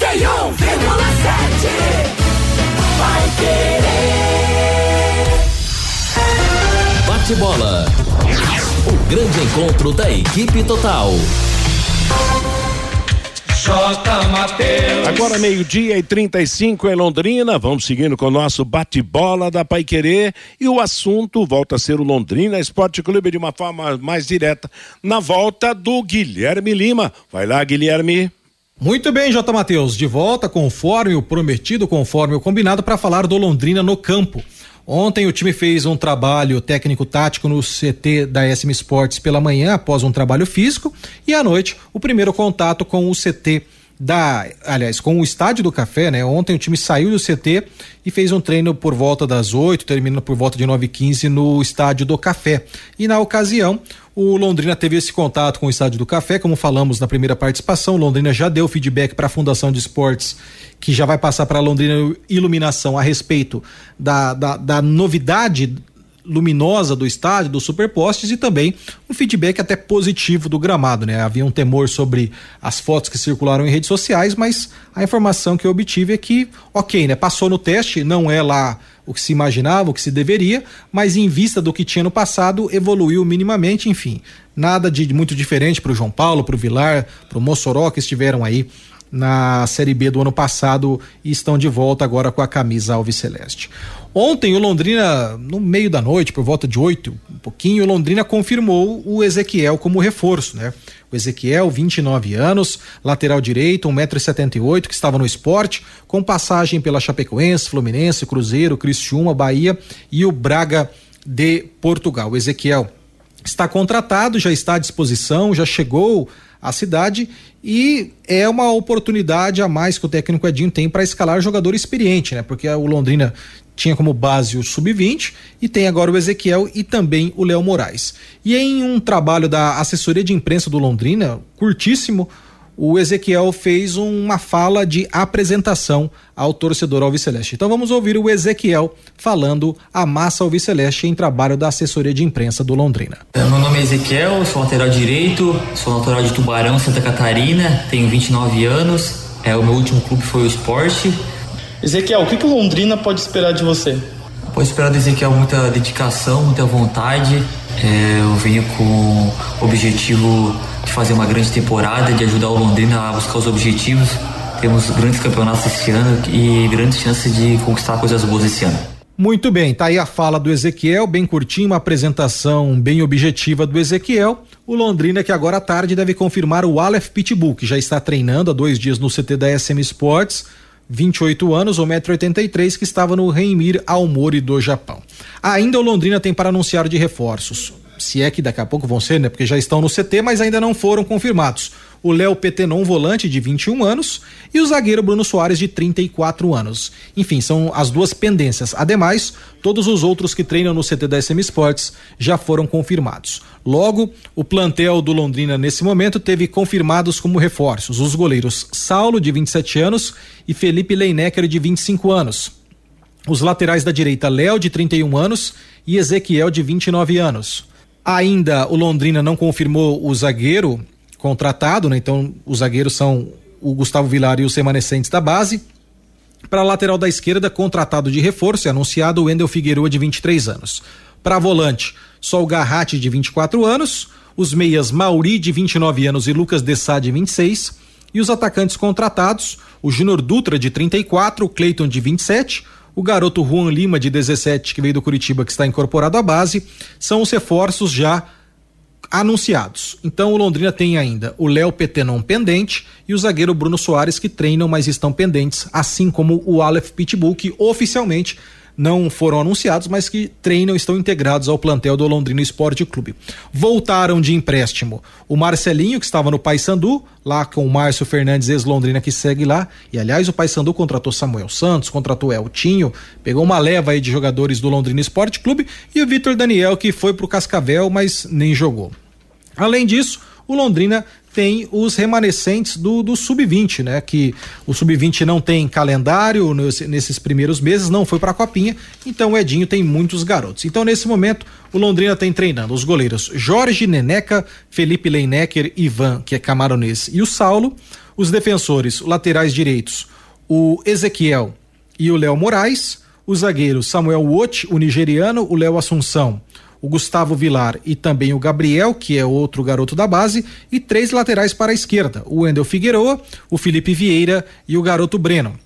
Noventa e um vírgula sete. Vai querer. Bate-bola. O grande encontro da equipe total. J. Mateus. Agora meio-dia e 35 em Londrina. Vamos seguindo com o nosso bate-bola da Pai Querer e o assunto volta a ser o Londrina Esporte Clube de uma forma mais direta na volta do Guilherme Lima. Vai lá, Guilherme. Muito bem, J. Matheus, de volta conforme o prometido, conforme o combinado para falar do Londrina no campo. Ontem o time fez um trabalho técnico-tático no CT da SM Sports pela manhã, após um trabalho físico, e à noite o primeiro contato com o CT da, aliás, com o Estádio do Café, né? Ontem o time saiu do CT e fez um treino por volta das 8, terminando por volta de 9 h 15 no Estádio do Café. E na ocasião, o Londrina teve esse contato com o Estádio do Café, como falamos na primeira participação. O Londrina já deu feedback para a Fundação de Esportes, que já vai passar para a Londrina Iluminação a respeito da, da, da novidade luminosa do estádio, dos superpostes e também um feedback até positivo do gramado, né? Havia um temor sobre as fotos que circularam em redes sociais, mas a informação que eu obtive é que, ok, né? Passou no teste, não é lá o que se imaginava, o que se deveria, mas em vista do que tinha no passado, evoluiu minimamente, enfim. Nada de muito diferente para o João Paulo, para o Vilar, para o Mossoró que estiveram aí na Série B do ano passado e estão de volta agora com a camisa Alves Celeste. Ontem o Londrina, no meio da noite, por volta de oito, um pouquinho, o Londrina confirmou o Ezequiel como reforço, né? O Ezequiel, 29 anos, lateral direito, 1,78m, que estava no esporte, com passagem pela Chapecoense, Fluminense, Cruzeiro, Criciúma, Bahia e o Braga de Portugal. O Ezequiel está contratado, já está à disposição, já chegou à cidade e é uma oportunidade a mais que o técnico Edinho tem para escalar jogador experiente, né? Porque o Londrina tinha como base o sub-20 e tem agora o Ezequiel e também o Léo Moraes. E em um trabalho da assessoria de imprensa do Londrina, curtíssimo, o Ezequiel fez uma fala de apresentação ao torcedor Alviceleste. Então vamos ouvir o Ezequiel falando a massa Alviceleste em trabalho da assessoria de imprensa do Londrina. Meu nome é Ezequiel, sou lateral direito, sou natural de Tubarão, Santa Catarina, tenho 29 anos. É, o meu último clube foi o Esporte. Ezequiel, o que, que o Londrina pode esperar de você? Pode esperar do Ezequiel muita dedicação, muita vontade. É, eu venho com o objetivo de fazer uma grande temporada, de ajudar o Londrina a buscar os objetivos. Temos grandes campeonatos esse ano e grandes chances de conquistar coisas boas esse ano. Muito bem, tá aí a fala do Ezequiel, bem curtinho, uma apresentação bem objetiva do Ezequiel. O Londrina que agora à tarde deve confirmar o Aleph Pitbull, que já está treinando há dois dias no CT da SM Sports 28 anos, 1,83m, que estava no Reimir Aomori do Japão. Ainda o Londrina tem para anunciar de reforços. Se é que daqui a pouco vão ser, né? Porque já estão no CT, mas ainda não foram confirmados o Léo Petenon, volante de 21 anos, e o zagueiro Bruno Soares, de 34 anos. Enfim, são as duas pendências. Ademais, todos os outros que treinam no CT da SM Sports já foram confirmados. Logo, o plantel do Londrina nesse momento teve confirmados como reforços os goleiros Saulo, de 27 anos, e Felipe Leinecker, de 25 anos. Os laterais da direita, Léo, de 31 anos, e Ezequiel, de 29 anos. Ainda o Londrina não confirmou o zagueiro contratado, né? Então os zagueiros são o Gustavo Vilar e os remanescentes da base. Para a lateral da esquerda, contratado de reforço, é anunciado o Wendel Figueiredo de 23 anos. Para volante, só o Garratti de 24 anos, os meias Mauri de 29 anos e Lucas Dessá de 26, e os atacantes contratados, o Júnior Dutra de 34, o Cleiton de 27, o garoto Juan Lima de 17 que veio do Curitiba que está incorporado à base, são os reforços já anunciados. Então o Londrina tem ainda o Léo Petenon pendente e o zagueiro Bruno Soares que treinam, mas estão pendentes, assim como o Aleph Pitbull que oficialmente não foram anunciados, mas que treinam estão integrados ao plantel do Londrina Esporte Clube. Voltaram de empréstimo o Marcelinho, que estava no Paysandu, lá com o Márcio Fernandes, ex-Londrina, que segue lá. E aliás, o Paysandu contratou Samuel Santos, contratou Eltinho, pegou uma leva aí de jogadores do Londrina Esporte Clube e o Vitor Daniel, que foi pro Cascavel, mas nem jogou. Além disso, o Londrina tem os remanescentes do, do sub-20, né? Que o sub-20 não tem calendário nesse, nesses primeiros meses, não foi para a copinha, então o Edinho tem muitos garotos. Então nesse momento o Londrina tem treinando os goleiros Jorge Neneca, Felipe Leinecker, Ivan, que é camaronês, e o Saulo, os defensores, laterais direitos, o Ezequiel e o Léo Moraes, os zagueiros Samuel Wot, o nigeriano, o Léo Assunção, o Gustavo Vilar e também o Gabriel, que é outro garoto da base, e três laterais para a esquerda, o Wendel Figueroa, o Felipe Vieira e o garoto Breno.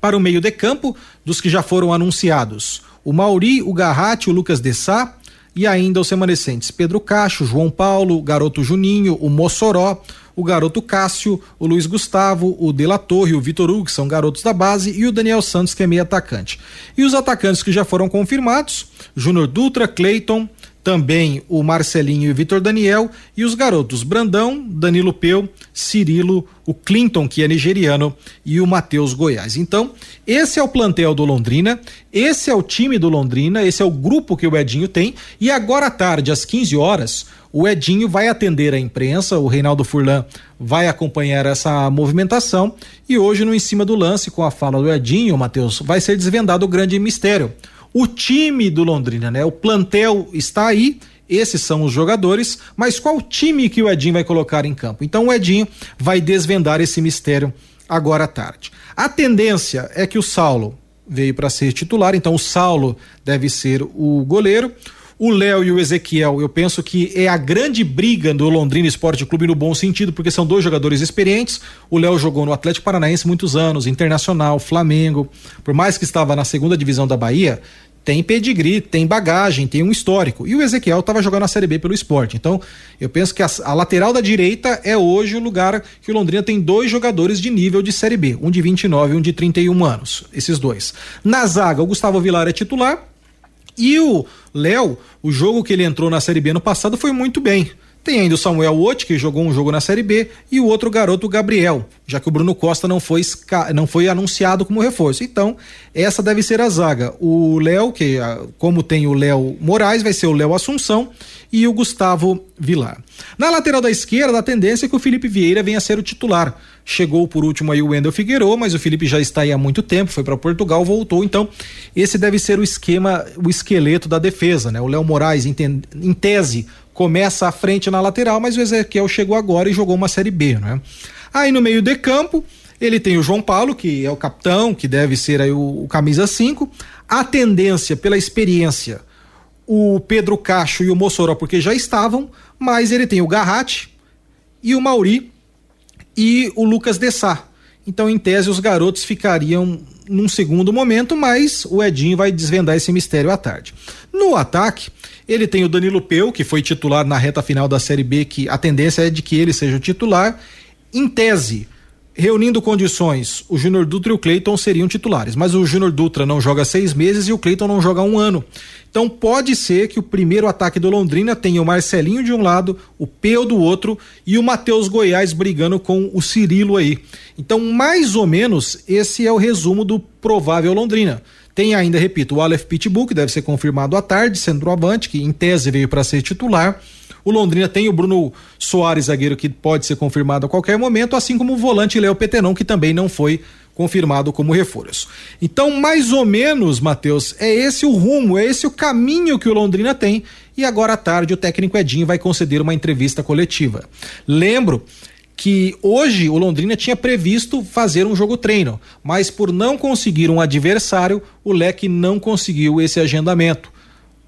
Para o meio de campo, dos que já foram anunciados, o Mauri, o Garratti, o Lucas Dessá e ainda os remanescentes Pedro Cacho, João Paulo, garoto Juninho, o Mossoró, o garoto Cássio, o Luiz Gustavo, o De La Torre, o Vitor Hugo, que são garotos da base, e o Daniel Santos, que é meio atacante. E os atacantes que já foram confirmados: Júnior Dutra, Cleiton, também o Marcelinho e o Vitor Daniel. E os garotos Brandão, Danilo Peu, Cirilo, o Clinton, que é nigeriano, e o Matheus Goiás. Então, esse é o plantel do Londrina, esse é o time do Londrina, esse é o grupo que o Edinho tem, e agora à tarde, às 15 horas, o Edinho vai atender a imprensa, o Reinaldo Furlan vai acompanhar essa movimentação. E hoje no Em Cima do Lance, com a fala do Edinho, Matheus, vai ser desvendado o grande mistério o time do Londrina, né? O plantel está aí, esses são os jogadores, mas qual time que o Edinho vai colocar em campo? Então o Edinho vai desvendar esse mistério agora à tarde. A tendência é que o Saulo veio para ser titular, então o Saulo deve ser o goleiro. O Léo e o Ezequiel, eu penso que é a grande briga do Londrina Esporte Clube no bom sentido, porque são dois jogadores experientes. O Léo jogou no Atlético Paranaense muitos anos, Internacional, Flamengo. Por mais que estava na segunda divisão da Bahia, tem pedigree, tem bagagem, tem um histórico. E o Ezequiel estava jogando na Série B pelo esporte. Então, eu penso que a, a, lateral da direita é hoje o lugar que o Londrina tem dois jogadores de nível de Série B, um de 29 e um de 31 anos. Esses dois. Na zaga, o Gustavo Vilar é titular. E o Léo, o jogo que ele entrou na Série B no passado foi muito bem. Tem ainda o Samuel Ot, que jogou um jogo na Série B, e o outro garoto, Gabriel, já que o Bruno Costa não foi, não foi anunciado como reforço. Então, essa deve ser a zaga. O Léo, que ah, como tem o Léo Moraes, vai ser o Léo Assunção e o Gustavo Vilar. Na lateral da esquerda, a tendência é que o Felipe Vieira venha a ser o titular. Chegou por último aí o Wendel Figueiredo, mas o Felipe já está aí há muito tempo, foi para Portugal, voltou. Então, esse deve ser o esquema, o esqueleto da defesa, né? O Léo Moraes, em tese, começa à frente na lateral, mas o Ezequiel chegou agora e jogou uma Série B, né? Aí no meio de campo, ele tem o João Paulo, que é o capitão, que deve ser aí o, o camisa 5. A tendência, pela experiência, o Pedro Cacho e o Mossoró, porque já estavam, mas ele tem o Garratti e o Mauri e o Lucas Dessá. Então, em tese, os garotos ficariam num segundo momento, mas o Edinho vai desvendar esse mistério à tarde. No ataque, ele tem o Danilo Peu, que foi titular na reta final da Série B, que a tendência é de que ele seja o titular. Em tese, reunindo condições, o Júnior Dutra e o Cleiton seriam titulares, mas o Júnior Dutra não joga seis meses e o Cleiton não joga um ano. Então pode ser que o primeiro ataque do Londrina tenha o Marcelinho de um lado, o Peu do outro e o Matheus Goiás brigando com o Cirilo aí. Então, mais ou menos, esse é o resumo do provável Londrina. Tem ainda, repito, o Aleph Pitbull, que deve ser confirmado à tarde, centroavante, que em tese veio para ser titular. O Londrina tem o Bruno Soares, zagueiro, que pode ser confirmado a qualquer momento, assim como o volante Léo Petenon, que também não foi confirmado como reforço. Então, mais ou menos, Matheus, é esse o rumo, é esse o caminho que o Londrina tem. E agora à tarde o técnico Edinho vai conceder uma entrevista coletiva. Lembro que hoje o Londrina tinha previsto fazer um jogo treino, mas por não conseguir um adversário, o Leque não conseguiu esse agendamento.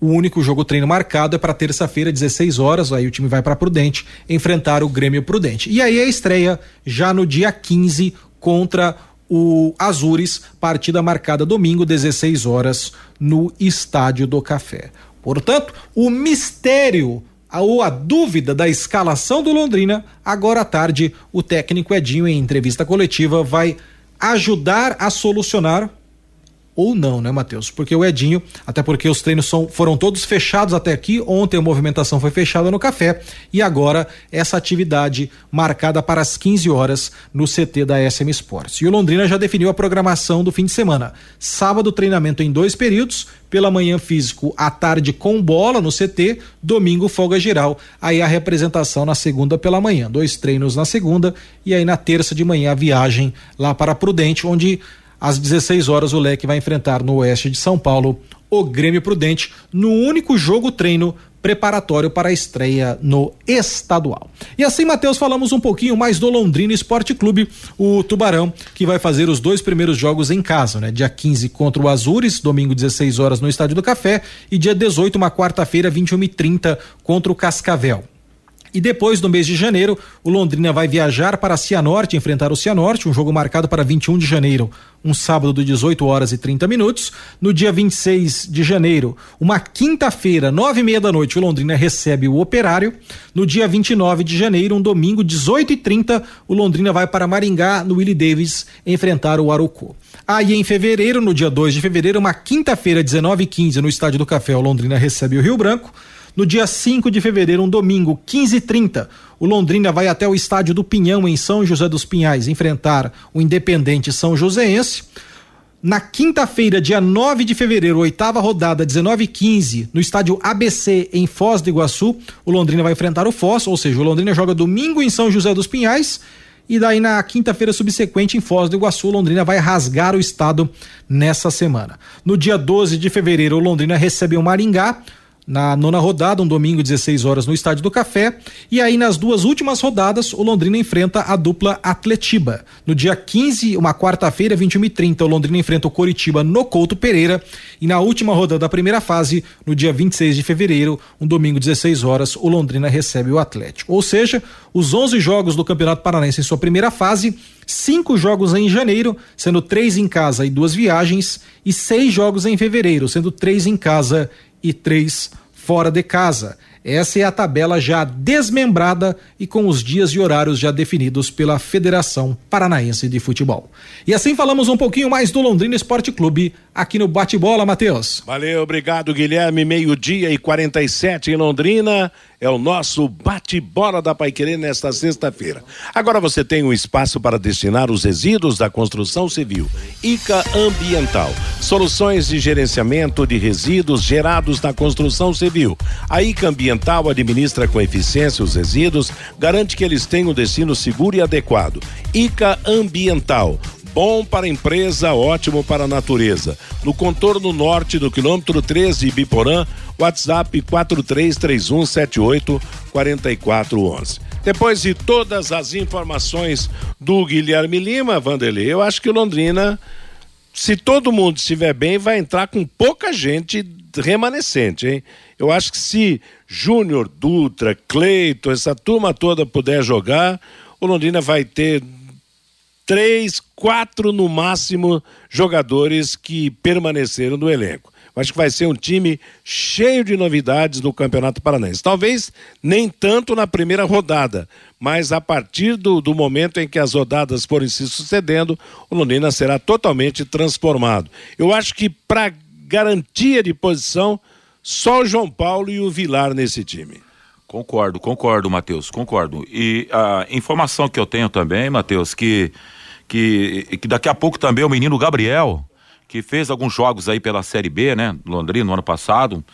O único jogo treino marcado é para terça-feira, 16 horas. Aí o time vai para Prudente enfrentar o Grêmio Prudente. E aí a estreia já no dia 15 contra o Azures, partida marcada domingo, 16 horas, no Estádio do Café. Portanto, o mistério ou a dúvida da escalação do Londrina, agora à tarde, o técnico Edinho, em entrevista coletiva, vai ajudar a solucionar ou não, né, Matheus? Porque o Edinho, até porque os treinos são, foram todos fechados até aqui. Ontem a movimentação foi fechada no café e agora essa atividade marcada para as 15 horas no CT da SM Sports. E o Londrina já definiu a programação do fim de semana. Sábado, treinamento em dois períodos, pela manhã físico, à tarde com bola no CT, domingo folga geral. Aí a representação na segunda pela manhã, dois treinos na segunda e aí na terça de manhã a viagem lá para Prudente, onde às 16 horas, o Leque vai enfrentar no oeste de São Paulo o Grêmio Prudente no único jogo treino preparatório para a estreia no estadual. E assim, Matheus, falamos um pouquinho mais do Londrina Esporte Clube, o Tubarão, que vai fazer os dois primeiros jogos em casa, né? Dia 15 contra o Azures, domingo 16 horas no Estádio do Café, e dia 18, uma quarta-feira, 21h30, contra o Cascavel. E depois, no mês de janeiro, o Londrina vai viajar para Cianorte, enfrentar o Cianorte, um jogo marcado para 21 de janeiro, um sábado de 18 horas e 30 minutos. No dia 26 de janeiro, uma quinta-feira, nove e meia da noite, o Londrina recebe o Operário. No dia 29 de janeiro, um domingo, 18 e 30 o Londrina vai para Maringá, no Willie Davis, enfrentar o Arucô. Aí em fevereiro, no dia 2 de fevereiro, uma quinta-feira, 19 e 15 no Estádio do Café, o Londrina recebe o Rio Branco. No dia 5 de fevereiro, um domingo, 15h30, o Londrina vai até o estádio do Pinhão, em São José dos Pinhais, enfrentar o Independente São Joséense. Na quinta-feira, dia 9 de fevereiro, oitava rodada, 19 e 15 no estádio ABC em Foz do Iguaçu, o Londrina vai enfrentar o Foz, ou seja, o Londrina joga domingo em São José dos Pinhais e daí na quinta-feira subsequente em Foz do Iguaçu, Londrina vai rasgar o estado nessa semana. No dia 12 de fevereiro, Londrina recebe o Maringá na nona rodada, um domingo, 16 horas, no Estádio do Café. E aí, nas duas últimas rodadas, o Londrina enfrenta a dupla Atletiba. No dia 15, uma quarta-feira, 21h30, o Londrina enfrenta o Coritiba no Couto Pereira. E na última rodada da primeira fase, no dia 26 de fevereiro, um domingo, 16 horas, o Londrina recebe o Atlético. Ou seja, os 11 jogos do Campeonato Paranaense em sua primeira fase, cinco jogos em janeiro, sendo três em casa e duas viagens, e seis jogos em fevereiro, sendo três em casa e três fora de casa. Essa é a tabela já desmembrada e com os dias e horários já definidos pela Federação Paranaense de Futebol. E assim falamos um pouquinho mais do Londrina Esporte Clube aqui no Bate-Bola, Matheus. Valeu, obrigado, Guilherme. Meio-dia e 47 em Londrina. É o nosso bate-bola da Paiquerê nesta sexta-feira. Agora você tem um espaço para destinar os resíduos da construção civil. ICA Ambiental. Soluções de gerenciamento de resíduos gerados na construção civil. A ICA Ambiental administra com eficiência os resíduos, garante que eles tenham um destino seguro e adequado. ICA Ambiental bom para a empresa, ótimo para a natureza. No contorno norte do quilômetro 13 Biporã, WhatsApp 4331784411. Depois de todas as informações do Guilherme Lima, Vanderlei, eu acho que Londrina, se todo mundo estiver bem, vai entrar com pouca gente remanescente, hein? Eu acho que se Júnior, Dutra, Cleito, essa turma toda puder jogar, o Londrina vai ter três, quatro no máximo jogadores que permaneceram no elenco. Acho que vai ser um time cheio de novidades no Campeonato Paranaense. Talvez nem tanto na primeira rodada, mas a partir do, do momento em que as rodadas forem se sucedendo, o Londrina será totalmente transformado. Eu acho que para garantia de posição, só o João Paulo e o Vilar nesse time. Concordo, concordo, Matheus, concordo. E a informação que eu tenho também, Matheus, que que, que daqui a pouco também o menino Gabriel, que fez alguns jogos aí pela Série B, né? Londrina no ano passado,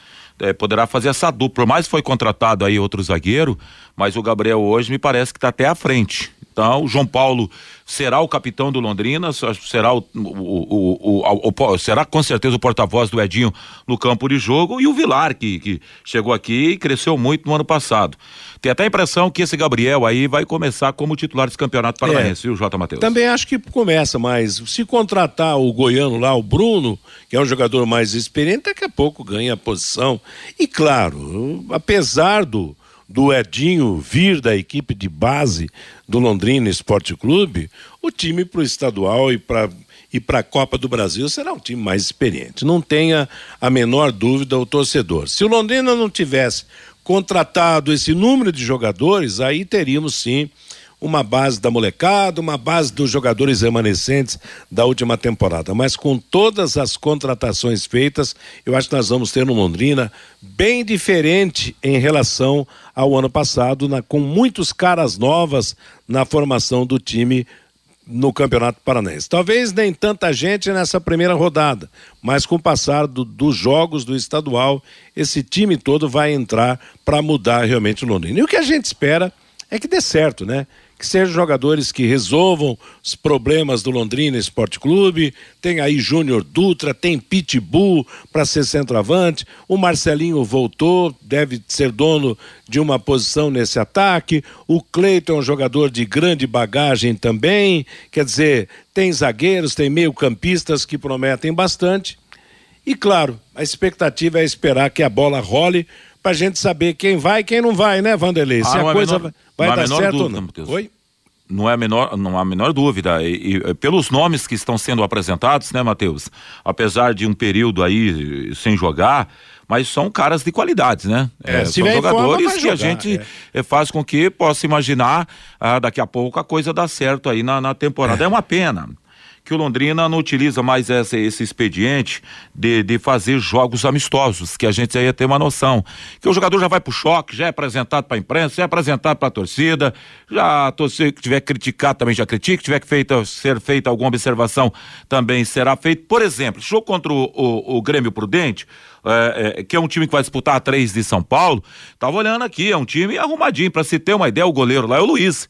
é, poderá fazer essa dupla. Mas foi contratado aí outro zagueiro, mas o Gabriel hoje me parece que está até à frente. Então, o João Paulo será o capitão do Londrina, será o, o, o, o será com certeza o porta-voz do Edinho no campo de jogo e o Vilar que, que chegou aqui e cresceu muito no ano passado. Tem até a impressão que esse Gabriel aí vai começar como titular desse campeonato paranaense, é, viu, Jota Matheus? Também acho que começa, mas se contratar o goiano lá, o Bruno, que é um jogador mais experiente, daqui a pouco ganha a posição. E claro, apesar do do Edinho vir da equipe de base do Londrina Esporte Clube, o time para o estadual e para e para a Copa do Brasil será um time mais experiente. Não tenha a menor dúvida o torcedor. Se o Londrina não tivesse contratado esse número de jogadores, aí teríamos sim uma base da molecada, uma base dos jogadores remanescentes da última temporada. Mas com todas as contratações feitas, eu acho que nós vamos ter no Londrina bem diferente em relação ao ano passado, na, com muitos caras novas na formação do time no Campeonato Paranaense. Talvez nem tanta gente nessa primeira rodada, mas com o passar do, dos jogos do estadual, esse time todo vai entrar para mudar realmente o Londrina. E o que a gente espera é que dê certo, né? Que sejam jogadores que resolvam os problemas do Londrina Esporte Clube. Tem aí Júnior Dutra, tem Pitbull para ser centroavante. O Marcelinho voltou, deve ser dono de uma posição nesse ataque. O Cleiton é um jogador de grande bagagem também. Quer dizer, tem zagueiros, tem meio-campistas que prometem bastante. E claro, a expectativa é esperar que a bola role para a gente saber quem vai e quem não vai, né, Vanderlei? Se ah, a é coisa menor, vai dar certo dúvida, ou não. Oi? Não é a menor, não há a menor dúvida. E, e, pelos nomes que estão sendo apresentados, né, Matheus? Apesar de um período aí sem jogar, mas são caras de qualidades, né? É, é, são jogadores forma, que jogar, a gente é. é. faz com que possa imaginar ah, daqui a pouco a coisa dar certo aí na, na temporada. É uma pena que o Londrina não utiliza mais essa, esse expediente de, de fazer jogos amistosos, que a gente ia ter uma noção. Que o jogador já vai pro choque, já é apresentado para a imprensa, já é apresentado para a torcida, já a torcida que tiver criticado também já critica, tiver que feita, ser feita alguma observação também será feito. Por exemplo, jogo contra o, o, o Grêmio Prudente, é, é, que é um time que vai disputar a três de São Paulo, tava olhando aqui, é um time arrumadinho, para se ter uma ideia, o goleiro lá é o Luiz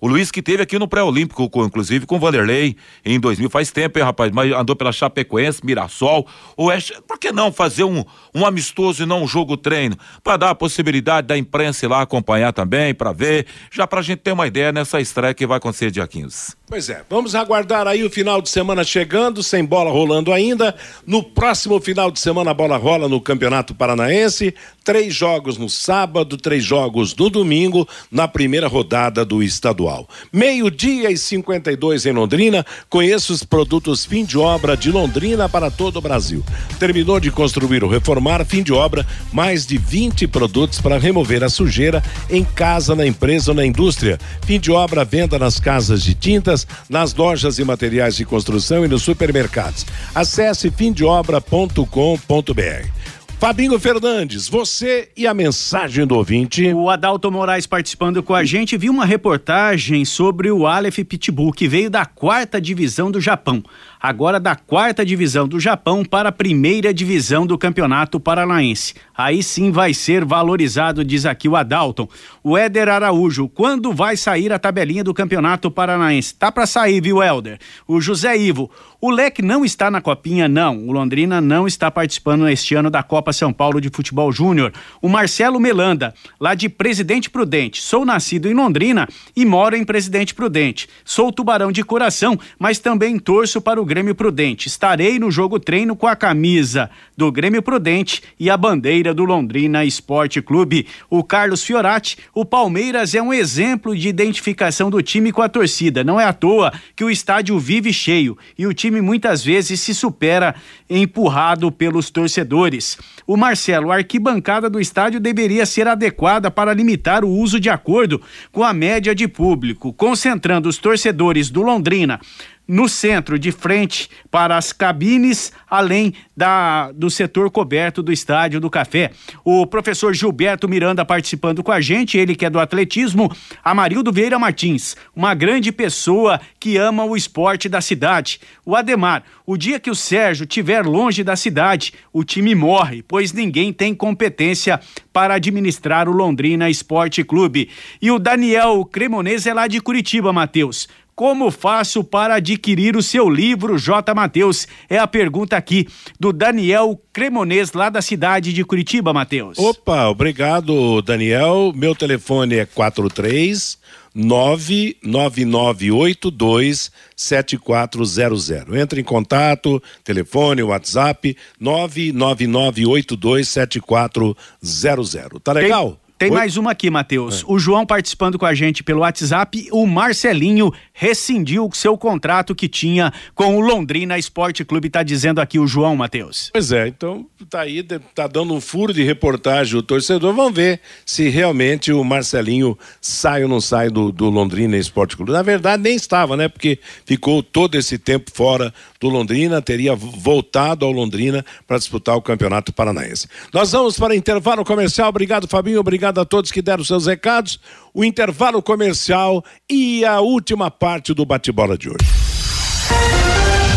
O Luiz que teve aqui no pré-olímpico, inclusive com o Vanderlei em 2000, faz tempo, hein, rapaz? Mas andou pela Chapecoense, Mirassol. Oeste, por que não fazer um, um amistoso e não um jogo treino? Para dar a possibilidade da imprensa ir lá acompanhar também, para ver, já pra gente ter uma ideia nessa estreia que vai acontecer dia 15. Pois é, vamos aguardar aí o final de semana chegando, sem bola rolando ainda. No próximo final de semana a bola rola no Campeonato Paranaense. Três jogos no sábado, três jogos no domingo, na primeira rodada do estadual. Meio-dia e 52 em Londrina. Conheça os produtos fim de obra de Londrina para todo o Brasil. Terminou de construir ou reformar, fim de obra, mais de 20 produtos para remover a sujeira em casa, na empresa ou na indústria. Fim de obra, venda nas casas de tintas nas lojas e materiais de construção e nos supermercados. Acesse fimdeobra.com.br. Fabinho Fernandes, você e a mensagem do ouvinte. O Adalto Moraes participando com a gente viu uma reportagem sobre o Aleph Pitbull, que veio da quarta divisão do Japão. Agora da quarta divisão do Japão para a primeira divisão do Campeonato Paranaense. Aí sim vai ser valorizado, diz aqui o Adalton. O Éder Araújo, quando vai sair a tabelinha do Campeonato Paranaense? Tá para sair, viu, Helder? O José Ivo, o Leque não está na copinha, não. O Londrina não está participando este ano da Copa São Paulo de Futebol Júnior. O Marcelo Melanda, lá de Presidente Prudente. Sou nascido em Londrina e moro em Presidente Prudente. Sou tubarão de coração, mas também torço para o Grêmio Prudente. Estarei no jogo treino com a camisa do Grêmio Prudente e a bandeira do Londrina Esporte Clube. O Carlos Fiorati, o Palmeiras é um exemplo de identificação do time com a torcida. Não é à toa que o estádio vive cheio e o time muitas vezes se supera empurrado pelos torcedores. O Marcelo, a arquibancada do estádio deveria ser adequada para limitar o uso de acordo com a média de público, concentrando os torcedores do Londrina no centro, de frente para as cabines, além da, do setor coberto do estádio do Café. O professor Gilberto Miranda participando com a gente, ele que é do atletismo, Amarildo Vieira Martins, uma grande pessoa que ama o esporte da cidade. O Ademar, o dia que o Sérgio estiver longe da cidade, o time morre, pois ninguém tem competência para administrar o Londrina Esporte Clube. E o Daniel Cremonese é lá de Curitiba, Matheus. Como faço para adquirir o seu livro, J. Matheus? É a pergunta aqui do Daniel Cremonês, lá da cidade de Curitiba, Matheus. Opa, obrigado, Daniel. Meu telefone é 43 99982 7400. Entre em contato, telefone, WhatsApp 99982 7400. Tá legal? Tem... Tem Oi? mais uma aqui, Matheus. É. O João participando com a gente pelo WhatsApp. O Marcelinho rescindiu o seu contrato que tinha com o Londrina Esporte Clube. Tá dizendo aqui o João, Matheus. Pois é, então tá aí, tá dando um furo de reportagem o torcedor. Vamos ver se realmente o Marcelinho sai ou não sai do, do Londrina Esporte Clube. Na verdade, nem estava, né? Porque ficou todo esse tempo fora do Londrina, teria voltado ao Londrina para disputar o Campeonato Paranaense. Nós vamos para intervalo comercial. Obrigado, Fabinho. Obrigado a todos que deram seus recados. O intervalo comercial e a última parte do bate-bola de hoje.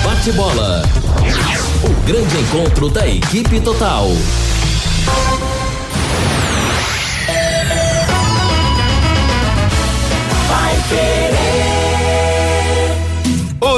Bate-bola. O grande encontro da equipe total.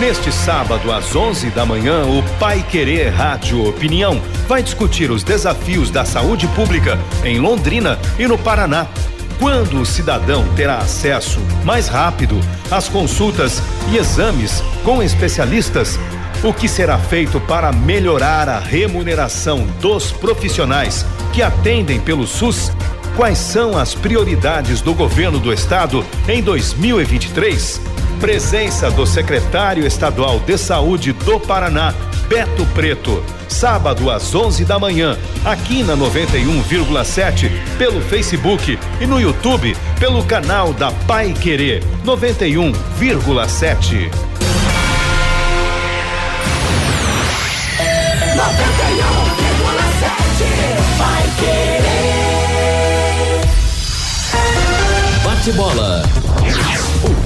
Neste sábado, às 11 da manhã, o Pai Querer Rádio Opinião vai discutir os desafios da saúde pública em Londrina e no Paraná. Quando o cidadão terá acesso mais rápido às consultas e exames com especialistas O que será feito para melhorar a remuneração dos profissionais que atendem pelo SUS? Quais são as prioridades do governo do estado em 2023? Presença do secretário estadual de saúde do Paraná, Beto Preto. Sábado às 11 da manhã, aqui na 91,7, pelo Facebook e no YouTube, pelo canal da Pai Querer 91,7. Bate bola.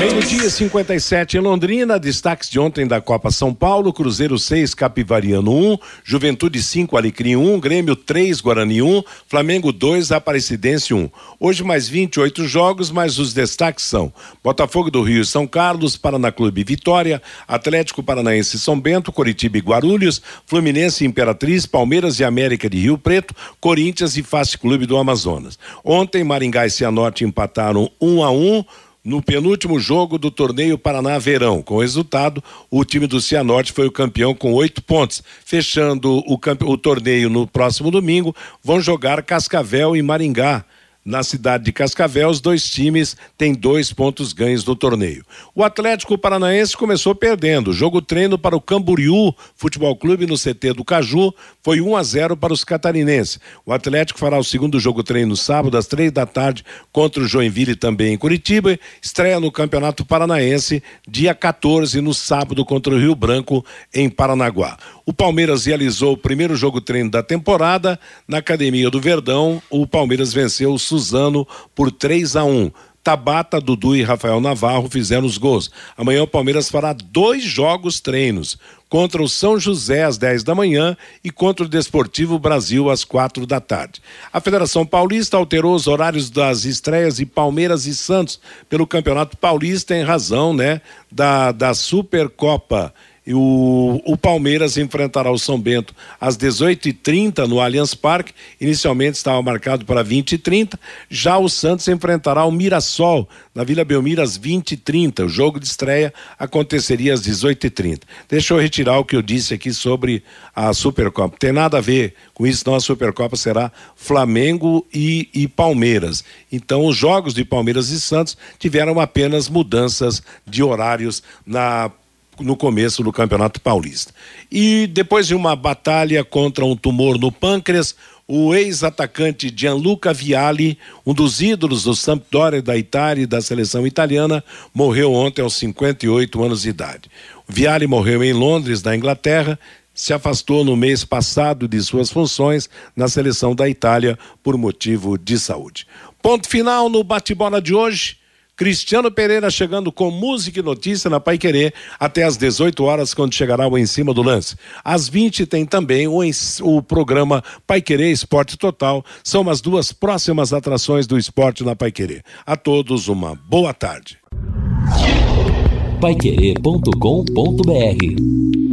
Meio-dia 57 em Londrina, destaques de ontem da Copa São Paulo, Cruzeiro 6, Capivariano 1, Juventude 5, Alecrim 1, Grêmio 3, Guarani 1, Flamengo 2, Aparecidense 1. Hoje mais 28 jogos, mas os destaques são Botafogo do Rio e São Carlos, Paraná Clube Vitória, Atlético Paranaense São Bento, Coritiba e Guarulhos, Fluminense e Imperatriz, Palmeiras e América de Rio Preto, Corinthians e Fast Clube do Amazonas. Ontem Maringá e Cianorte empataram 1 a 1 no penúltimo jogo do torneio Paraná Verão. Com resultado, o time do Cianorte foi o campeão com oito pontos. Fechando o, o torneio no próximo domingo, vão jogar Cascavel e Maringá na cidade de Cascavel, os dois times têm dois pontos ganhos no torneio. O Atlético Paranaense começou perdendo. Jogo treino para o Camboriú Futebol Clube no CT do Caju foi 1 a 0 para os catarinenses. O Atlético fará o segundo jogo treino sábado às três da tarde contra o Joinville também em Curitiba. Estreia no Campeonato Paranaense dia 14 no sábado contra o Rio Branco em Paranaguá. O Palmeiras realizou o primeiro jogo treino da temporada na Academia do Verdão. O Palmeiras venceu o Suzano por 3 a 1. Tabata, Dudu e Rafael Navarro fizeram os gols. Amanhã o Palmeiras fará dois jogos treinos contra o São José às 10 da manhã e contra o Desportivo Brasil às quatro da tarde. A Federação Paulista alterou os horários das estreias de Palmeiras e Santos pelo Campeonato Paulista em razão, né, da, da Supercopa e o, o Palmeiras enfrentará o São Bento às 18h30 no Allianz Parque. Inicialmente estava marcado para 20h30. Já o Santos enfrentará o Mirassol na Vila Belmiro às 20h30. O jogo de estreia aconteceria às 18h30. Deixa eu retirar o que eu disse aqui sobre a Supercopa. Tem nada a ver com isso, não. A Supercopa será Flamengo e, e Palmeiras. Então, os jogos de Palmeiras e Santos tiveram apenas mudanças de horários na no começo do Campeonato Paulista. E depois de uma batalha contra um tumor no pâncreas, o ex-atacante Gianluca Vialli, um dos ídolos do Sampdoria da Itália e da seleção italiana, morreu ontem aos 58 anos de idade. Vialli morreu em Londres, na Inglaterra, se afastou no mês passado de suas funções na seleção da Itália por motivo de saúde. Ponto final no bate-bola de hoje. Cristiano Pereira chegando com música e notícia na Pai Querer até às 18 horas, quando chegará o Em Cima do Lance. Às 20 tem também o, o programa Pai Querer Esporte Total. São as duas próximas atrações do esporte na Pai Querer. A todos uma boa tarde. Paiquerê.com.br